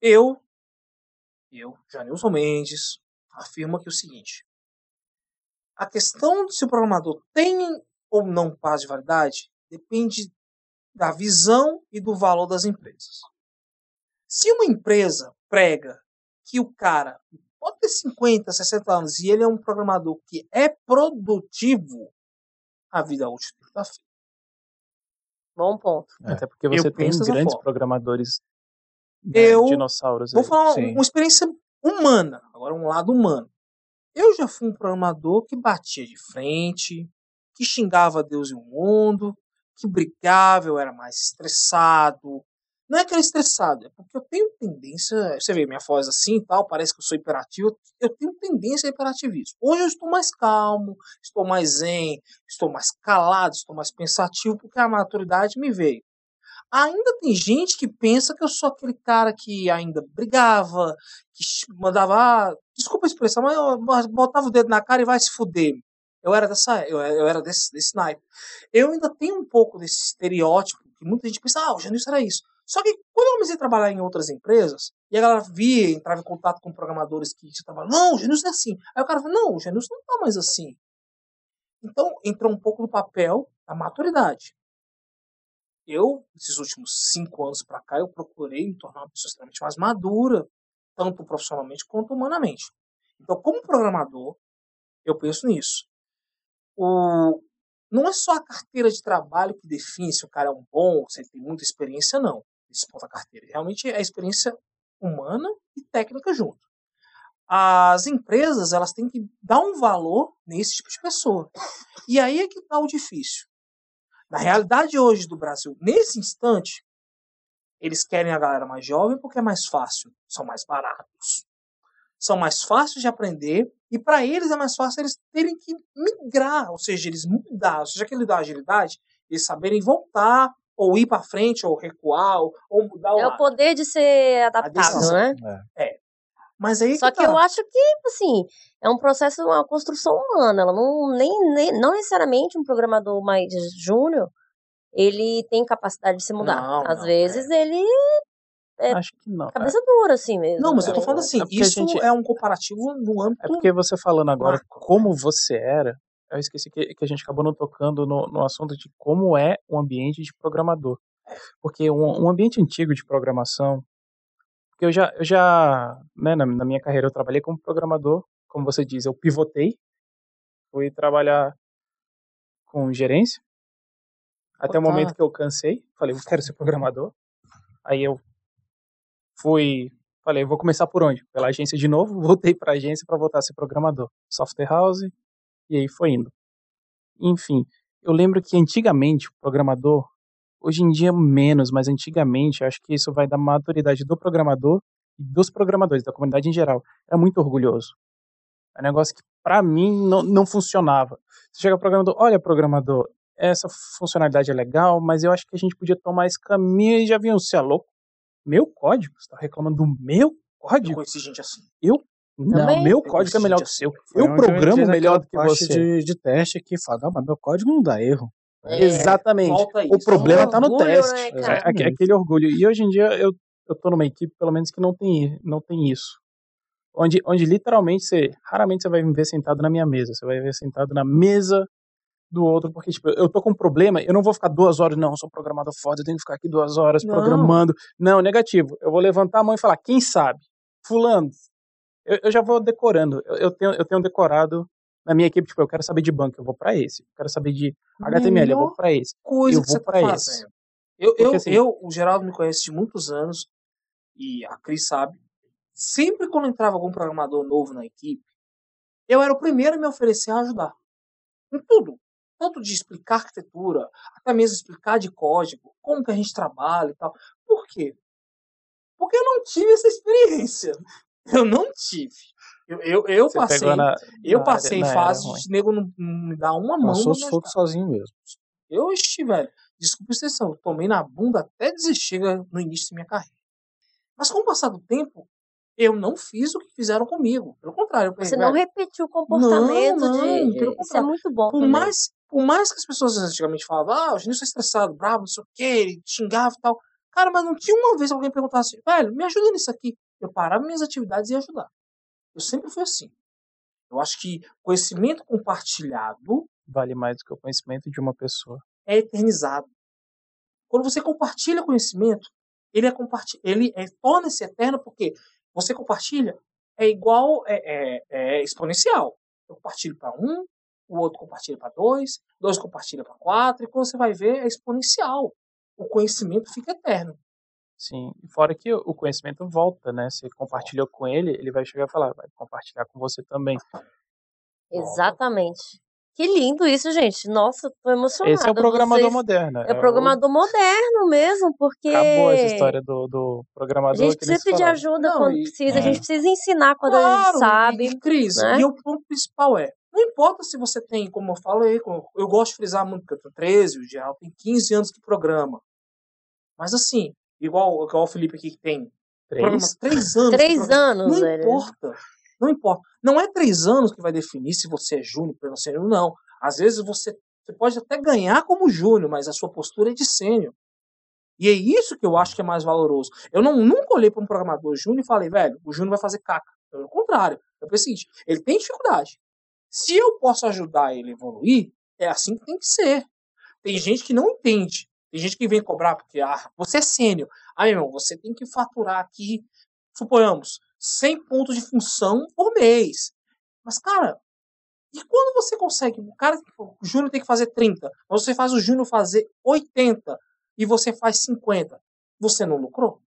Eu, eu, Janilson Mendes, afirmo aqui o seguinte: a questão de se o programador tem ou não prazo de validade depende da visão e do valor das empresas. Se uma empresa prega que o cara pode ter 50, 60 anos e ele é um programador que é produtivo, a vida útil dele está feita. Bom ponto. É. Até porque você tem penso dessa grandes forma. programadores né, Eu dinossauros Vou aí. falar uma, sim. uma experiência humana, agora um lado humano. Eu já fui um programador que batia de frente, que xingava Deus e o mundo, que brigava, eu era mais estressado. Não é que eu era estressado, é porque eu tenho tendência. Você vê minha voz assim e tal, parece que eu sou hiperativo. Eu tenho tendência a hiperativismo. Hoje eu estou mais calmo, estou mais zen, estou mais calado, estou mais pensativo, porque a maturidade me veio. ainda tem gente que pensa que eu sou aquele cara que ainda brigava, que mandava, ah, desculpa a expressão, mas eu botava o dedo na cara e vai se fuder. Eu era dessa, eu era desse, desse naipe. Eu ainda tenho um pouco desse estereótipo que muita gente pensa, ah, o Janilson era isso. Só que quando eu comecei a trabalhar em outras empresas, e a galera via, entrava em contato com programadores que estavam, não, o Janilson é assim. Aí o cara falou, não, o Janilson não tá mais assim. Então, entrou um pouco no papel da maturidade. Eu, nesses últimos cinco anos para cá, eu procurei me tornar uma pessoa extremamente mais madura, tanto profissionalmente quanto humanamente. Então, como programador, eu penso nisso. O... Não é só a carteira de trabalho que define se o cara é um bom, se ele tem muita experiência, não. Esse ponto da carteira. Realmente é a experiência humana e técnica junto. As empresas, elas têm que dar um valor nesse tipo de pessoa. E aí é que está o difícil. Na realidade hoje do Brasil, nesse instante, eles querem a galera mais jovem porque é mais fácil, são mais baratos, são mais fáceis de aprender e para eles é mais fácil eles terem que migrar, ou seja, eles mudar, ou seja, aquele da agilidade, eles saberem voltar ou ir para frente ou recuar ou, ou mudar o É o poder de ser adaptável, né? Mas aí Só que que tá. eu acho que, assim, é um processo, uma construção humana. Ela não, nem, nem, não necessariamente um programador mais júnior, ele tem capacidade de se mudar. Não, Às não, vezes ele É. Acho que não. cabeça dura, assim mesmo. Não, mas eu tô Então, falando assim, É isso gente- é um comparativo no âmbito É porque você falando agora como você era, eu esqueci que, que a gente acabou não tocando no, no assunto de como é um ambiente de programador. Porque um, um ambiente antigo de programação, porque eu já, eu já né, na, na minha carreira eu trabalhei como programador, como você diz, eu pivotei, fui trabalhar com gerência, até o tá. momento que eu cansei, falei, eu quero ser programador. Aí eu fui, falei, vou começar por onde? Pela agência de novo, voltei para a agência para voltar a ser programador. Software house, e aí foi indo. Enfim, eu lembro que antigamente o programador, hoje em dia menos, mas antigamente, eu acho que isso vai da maturidade do programador e dos programadores, da comunidade em geral. É muito orgulhoso. É um negócio que pra mim não, não funcionava. Você chega ao programador, olha programador, essa funcionalidade é legal, mas eu acho que a gente podia tomar esse caminho e já viam, você é louco? Meu código? Você tá reclamando do meu Eu código? conheci gente assim. Não, Também. meu Eu código é melhor que o seu. Foi Eu onde programo melhor do que você. De, de teste que fala, não, mas meu código não dá erro. É, Exatamente. O problema É um tá no orgulho, teste. né, É, aque- aquele orgulho. E hoje em dia eu, eu tô numa equipe, pelo menos, que não tem, não tem isso. Onde, onde literalmente você. Raramente você vai me ver sentado na minha mesa. Você vai ver sentado na mesa do outro, porque, tipo, eu tô com um problema, eu não vou ficar duas horas, não, eu sou programador foda, eu tenho que ficar aqui duas horas Não. programando. Não, negativo. Eu vou levantar a mão e falar, quem sabe? Fulano. Eu, eu já vou decorando. Eu, eu tenho, eu tenho decorado na minha equipe, tipo, eu quero saber de banco, eu vou pra esse. Eu quero saber de HTML, eu vou pra esse. coisa Eu que vou você tá esse. fazendo. Eu, Porque, eu, assim- eu, o Geraldo me conhece de muitos anos, e a Cris sabe. Sempre quando entrava algum programador novo na equipe, eu era o primeiro a me oferecer a ajudar. Em tudo. Tanto de explicar arquitetura, até mesmo explicar de código, como que a gente trabalha e tal. Por quê? Porque eu não tive essa experiência. Eu não tive. Eu, eu, eu passei, na, eu na passei área- fase de nego não, não me dar uma mão. Passou sozinho mesmo. eu, ixi, velho, desculpa a expressão, eu tomei na bunda até desistir no início da minha carreira. Mas com o passar do tempo, eu não fiz o que fizeram comigo. Pelo contrário, eu Você não velho, repetiu o comportamento Não, não, de. pelo Isso é contrário. muito bom. por também. mais, por mais que as pessoas antigamente falavam, ah, o Genilson é estressado, bravo, não sei o quê, ele xingava e tal. Cara, mas não tinha uma vez alguém perguntasse, velho, me ajuda nisso aqui. Eu parava minhas atividades e ia ajudar. Eu sempre fui assim. Eu acho que conhecimento compartilhado Vale mais do que o conhecimento de uma pessoa. é eternizado. Quando você compartilha conhecimento, ele é comparti ele é, torna-se eterno porque você compartilha é igual é, é, é exponencial. Eu compartilho para um, o outro compartilha para dois, dois compartilha para quatro e quando você vai ver é exponencial. O conhecimento fica eterno. Sim, fora que o conhecimento volta, né? Você compartilhou com ele, ele vai chegar e falar, vai compartilhar com você também. Exatamente. Que lindo isso, gente. Nossa, tô emocionada. Esse é o programador Vocês- moderno. É o programador moderno mesmo, porque. Acabou essa história do, do A programador. gente que nem precisa pedir ajuda Não, quando e- precisa, a é. gente precisa ensinar quando a gente Claro, sabe. E Cris, né? e o ponto principal é, não importa se você tem, como eu falei, como- eu gosto de frisar muito, porque eu tenho 13, o Geraldo tem 15 anos que programa. Mas assim, igual, igual o Felipe aqui que tem Três. três anos. Três anos, Não velho. importa. Não importa. Não é três anos que vai definir se você é júnior, pleno sênior, não. Às vezes você, você pode até ganhar como júnior, mas a sua postura é de sênior. E é isso que eu acho que é mais valoroso. Eu não, nunca olhei para um programador júnior e falei, velho, o júnior vai fazer caca. Pelo contrário. Eu pensei o seguinte, ele tem dificuldade. Se eu posso ajudar ele a evoluir, é assim que tem que ser. Tem gente que não entende. Tem gente que vem cobrar porque ah, você é sênior. Ah, meu irmão, você tem que faturar aqui, suponhamos, 100 pontos de função por mês. Mas, cara, e quando você consegue, o cara, o júnior tem que fazer 30, mas você faz o júnior fazer 80 e você faz 50, você não lucrou?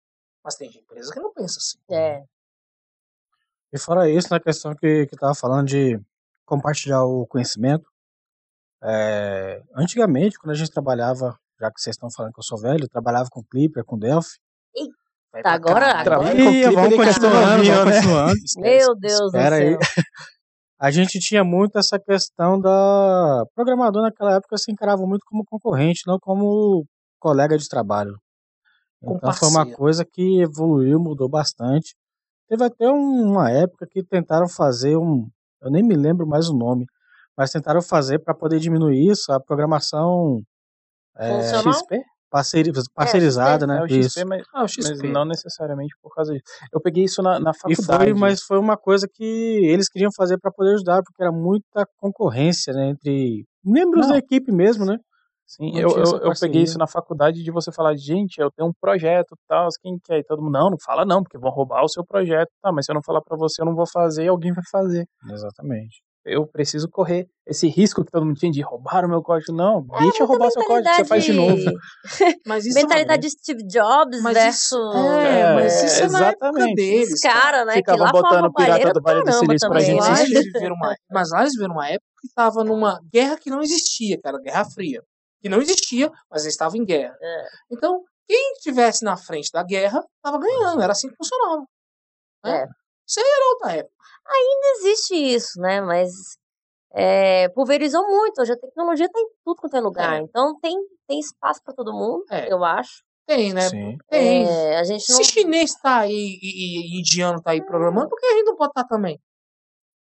Mas tem empresa que não pensa assim. É. E fora isso, na questão que, que tava falando de compartilhar o conhecimento, é, antigamente, quando a gente trabalhava, já que vocês estão falando que eu sou velho, eu trabalhava com Clipper, com Delphi. Vai Tá, agora- agora- clipe vamos de continuando, vamos né? continuando. Meu Deus do Espera aí. céu. A gente tinha muito essa questão da programador naquela época se encarava muito como concorrente, não como colega de trabalho. Então foi uma coisa que evoluiu, mudou bastante. Teve até um- uma época que tentaram fazer um, eu nem me lembro mais o nome, mas tentaram fazer para poder diminuir isso, a programação é, Funcional? XP? parceiri- parceirizada, né? É o. XP, mas, Ah, o mas XP. não necessariamente por causa disso. Eu peguei isso na, na E faculdade. foi, mas foi uma coisa que eles queriam fazer para poder ajudar, porque era muita concorrência, né, entre membros Não. da equipe mesmo, né? Sim, Não eu, eu, eu peguei isso na faculdade de você falar, gente, eu tenho um projeto e tal, quem quer? E todo mundo, não, não fala não, porque vão roubar o seu projeto, tá, mas se eu não falar pra você, eu não vou fazer, alguém vai fazer. Exatamente. Eu preciso correr esse risco que todo mundo tinha de roubar o meu código. Não, deixa eu muita roubar seu código, você faz de novo. mentalidade- Mas isso é Mentalidade de Steve Jobs Mas versus isso, é, mas isso é na época exatamente. deles, os caras, né? Que lá botando Pirata roubalheira do Vale do Silício pra gente Mas lá assistir. eles viveram uma, mas lá eles viveram uma época que estava numa guerra que não existia, que era a Guerra Fria. Que não existia, mas eles estavam em guerra. É. Então, quem estivesse na frente da guerra estava ganhando, era assim que funcionava. né? É. Isso aí era outra época. existe isso, né? Mas é, pulverizou muito. Hoje a tecnologia tá em tudo quanto é lugar. É. Então tem, tem espaço para todo mundo, É. eu acho. Tem, né? Sim. Tem. É, a gente não. Se chinês tá aí e, e- e indiano tá aí programando, por que a gente não pode estar também?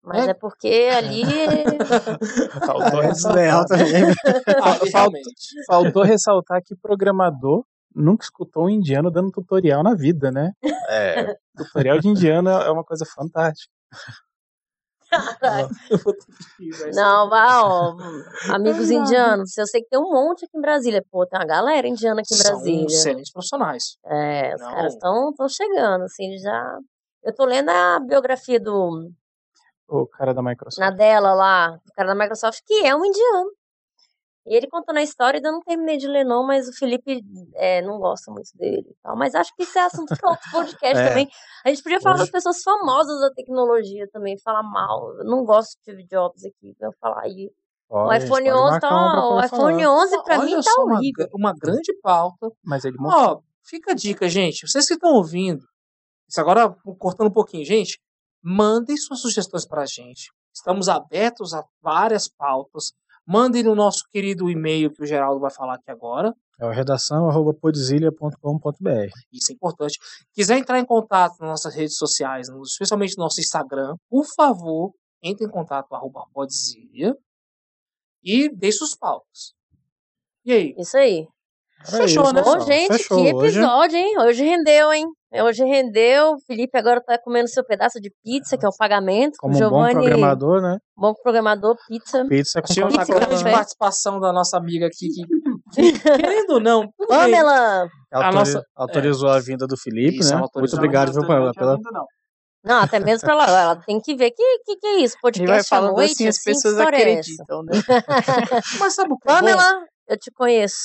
Mas É. é porque ali. Faltou É ressaltar, né? Faltou ressaltar que programador nunca escutou um indiano dando tutorial na vida, né? É, Tutorial de indiano é uma coisa fantástica. Eu vou ter que ir, vai ser- Não, vá, ó. Amigos indianos. Eu sei que tem um monte aqui em Brasília. Pô, tem uma galera indiana aqui em São Brasília. excelentes profissionais. É, os Não. caras estão chegando, assim, já. Eu tô lendo a biografia do. O cara da Microsoft. Na dela lá, o cara da Microsoft, que é um indiano. E ele contando a história, ainda não terminei de ler, não, mas o Felipe é, não gosta muito dele e tal. Mas acho que isso é assunto para outro podcast É. também. A gente podia falar Hoje- das pessoas famosas da tecnologia também, falar mal. Eu não gosto de Steve Jobs aqui, eu falar aí. O Olha, a gente iPhone pode 11 marcar tá. uma O iPhone falar. 11 pra mim Olha tá só uma, horrível. gra- uma grande pauta. Mas ele morreu. Ó, fica a dica, gente. Vocês que estão ouvindo, isso agora cortando um pouquinho, gente, mandem suas sugestões pra gente. Estamos abertos a várias pautas. Mandem no nosso querido e-mail que o Geraldo vai falar aqui agora. É o redação@podilha.com.br. Isso é importante. Quiser entrar em contato nas nossas redes sociais, especialmente no nosso Instagram, por favor, entre em contato com arroba Podzilha e deixe suas pautas. E aí? Isso aí. Fechou, isso, né? Ô, pessoal. gente, Fechou. que Hoje- episódio, hein? Hoje rendeu, hein? Hoje rendeu. O Felipe agora tá comendo seu pedaço de pizza, que é o pagamento. Como o um bom programador, né? bom programador, pizza. Pizza com Tivemos a Pizza Coca-Cola, grande café. participação da nossa amiga aqui, que, que, querendo ou não. Pamela! Autori- nossa- autorizou a vinda do Felipe, Isso, né? Muito obrigado, viu, Pamela, pela, Não, até mesmo pra ela. Ela tem que ver que que, que é isso. Vai Podcast à falando noite, assim, as assim, que pessoas é essa? acreditam, né? Mas sabe o que é bom? Pamela, eu te conheço.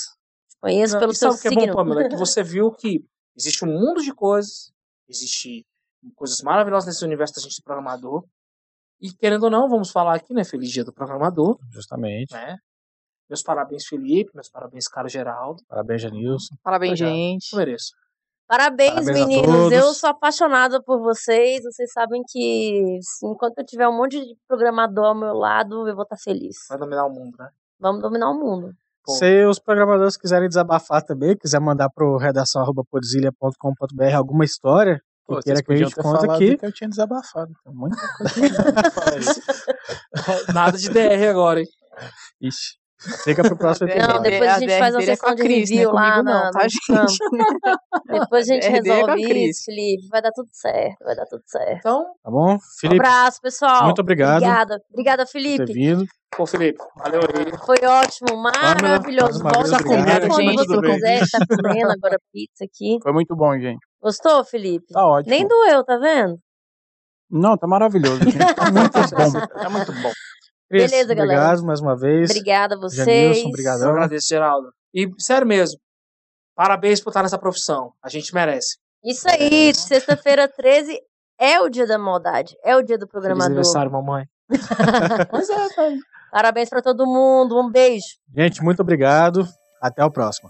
Te conheço Não, pelo seu sabe o que é signo. bom, Pamela? É que você viu que existe um mundo de coisas, existe coisas maravilhosas nesse universo da gente de programador. E querendo ou não, vamos falar aqui, né? Feliz dia do programador, Justamente. né? Meus parabéns, Felipe. Meus parabéns, Carlos Geraldo. Parabéns, Janilson. Parabéns, Obrigado. gente. Eu mereço. Parabéns, Parabéns meninos. Eu sou apaixonada por vocês. Vocês sabem que enquanto eu tiver um monte de programador ao meu lado, eu vou estar feliz. Vai dominar o mundo, né? Vamos dominar o mundo. Pô. Se os programadores quiserem desabafar também, quiser mandar pro redação.podilha.com.br alguma história que Pô, queira vocês que a gente falado aqui, que eu tinha desabafado. Então, muita coisa pra falar isso. Nada de DR agora, hein? Ixi. Fica pro próximo Não, episódio. Não, depois a gente faz uma dele é com a sessão de Cris, né? review lá na, não, tá, gente? Depois a gente é a resolve isso, Felipe. Vai dar tudo certo, vai dar tudo certo. Então, Tá bom? Um Felipe, abraço, pessoal. muito obrigado Obrigada. Obrigada, por ter Felipe. vindo. pô, Felipe, valeu aí. Foi ótimo, maravilhoso. Volte sempre obrigado. quando Gente, você quiser. Tá comendo agora pizza aqui. Foi muito bom, gente. Gostou, Felipe? Tá ótimo. Nem doeu, tá vendo? Não, tá maravilhoso, gente. Tá muito bom. Tá muito bom. Beleza, galera. obrigado mais uma vez. Obrigada a vocês. Janilson, Eu agradeço, Geraldo. E, sério mesmo, parabéns por estar nessa profissão. A gente merece. Isso aí, sexta-feira 13 é o dia da maldade. É o dia do Feliz programador. aniversário, mamãe. Pois é, tá aí. Parabéns pra todo mundo. Um beijo. Gente, muito obrigado. Até o próximo.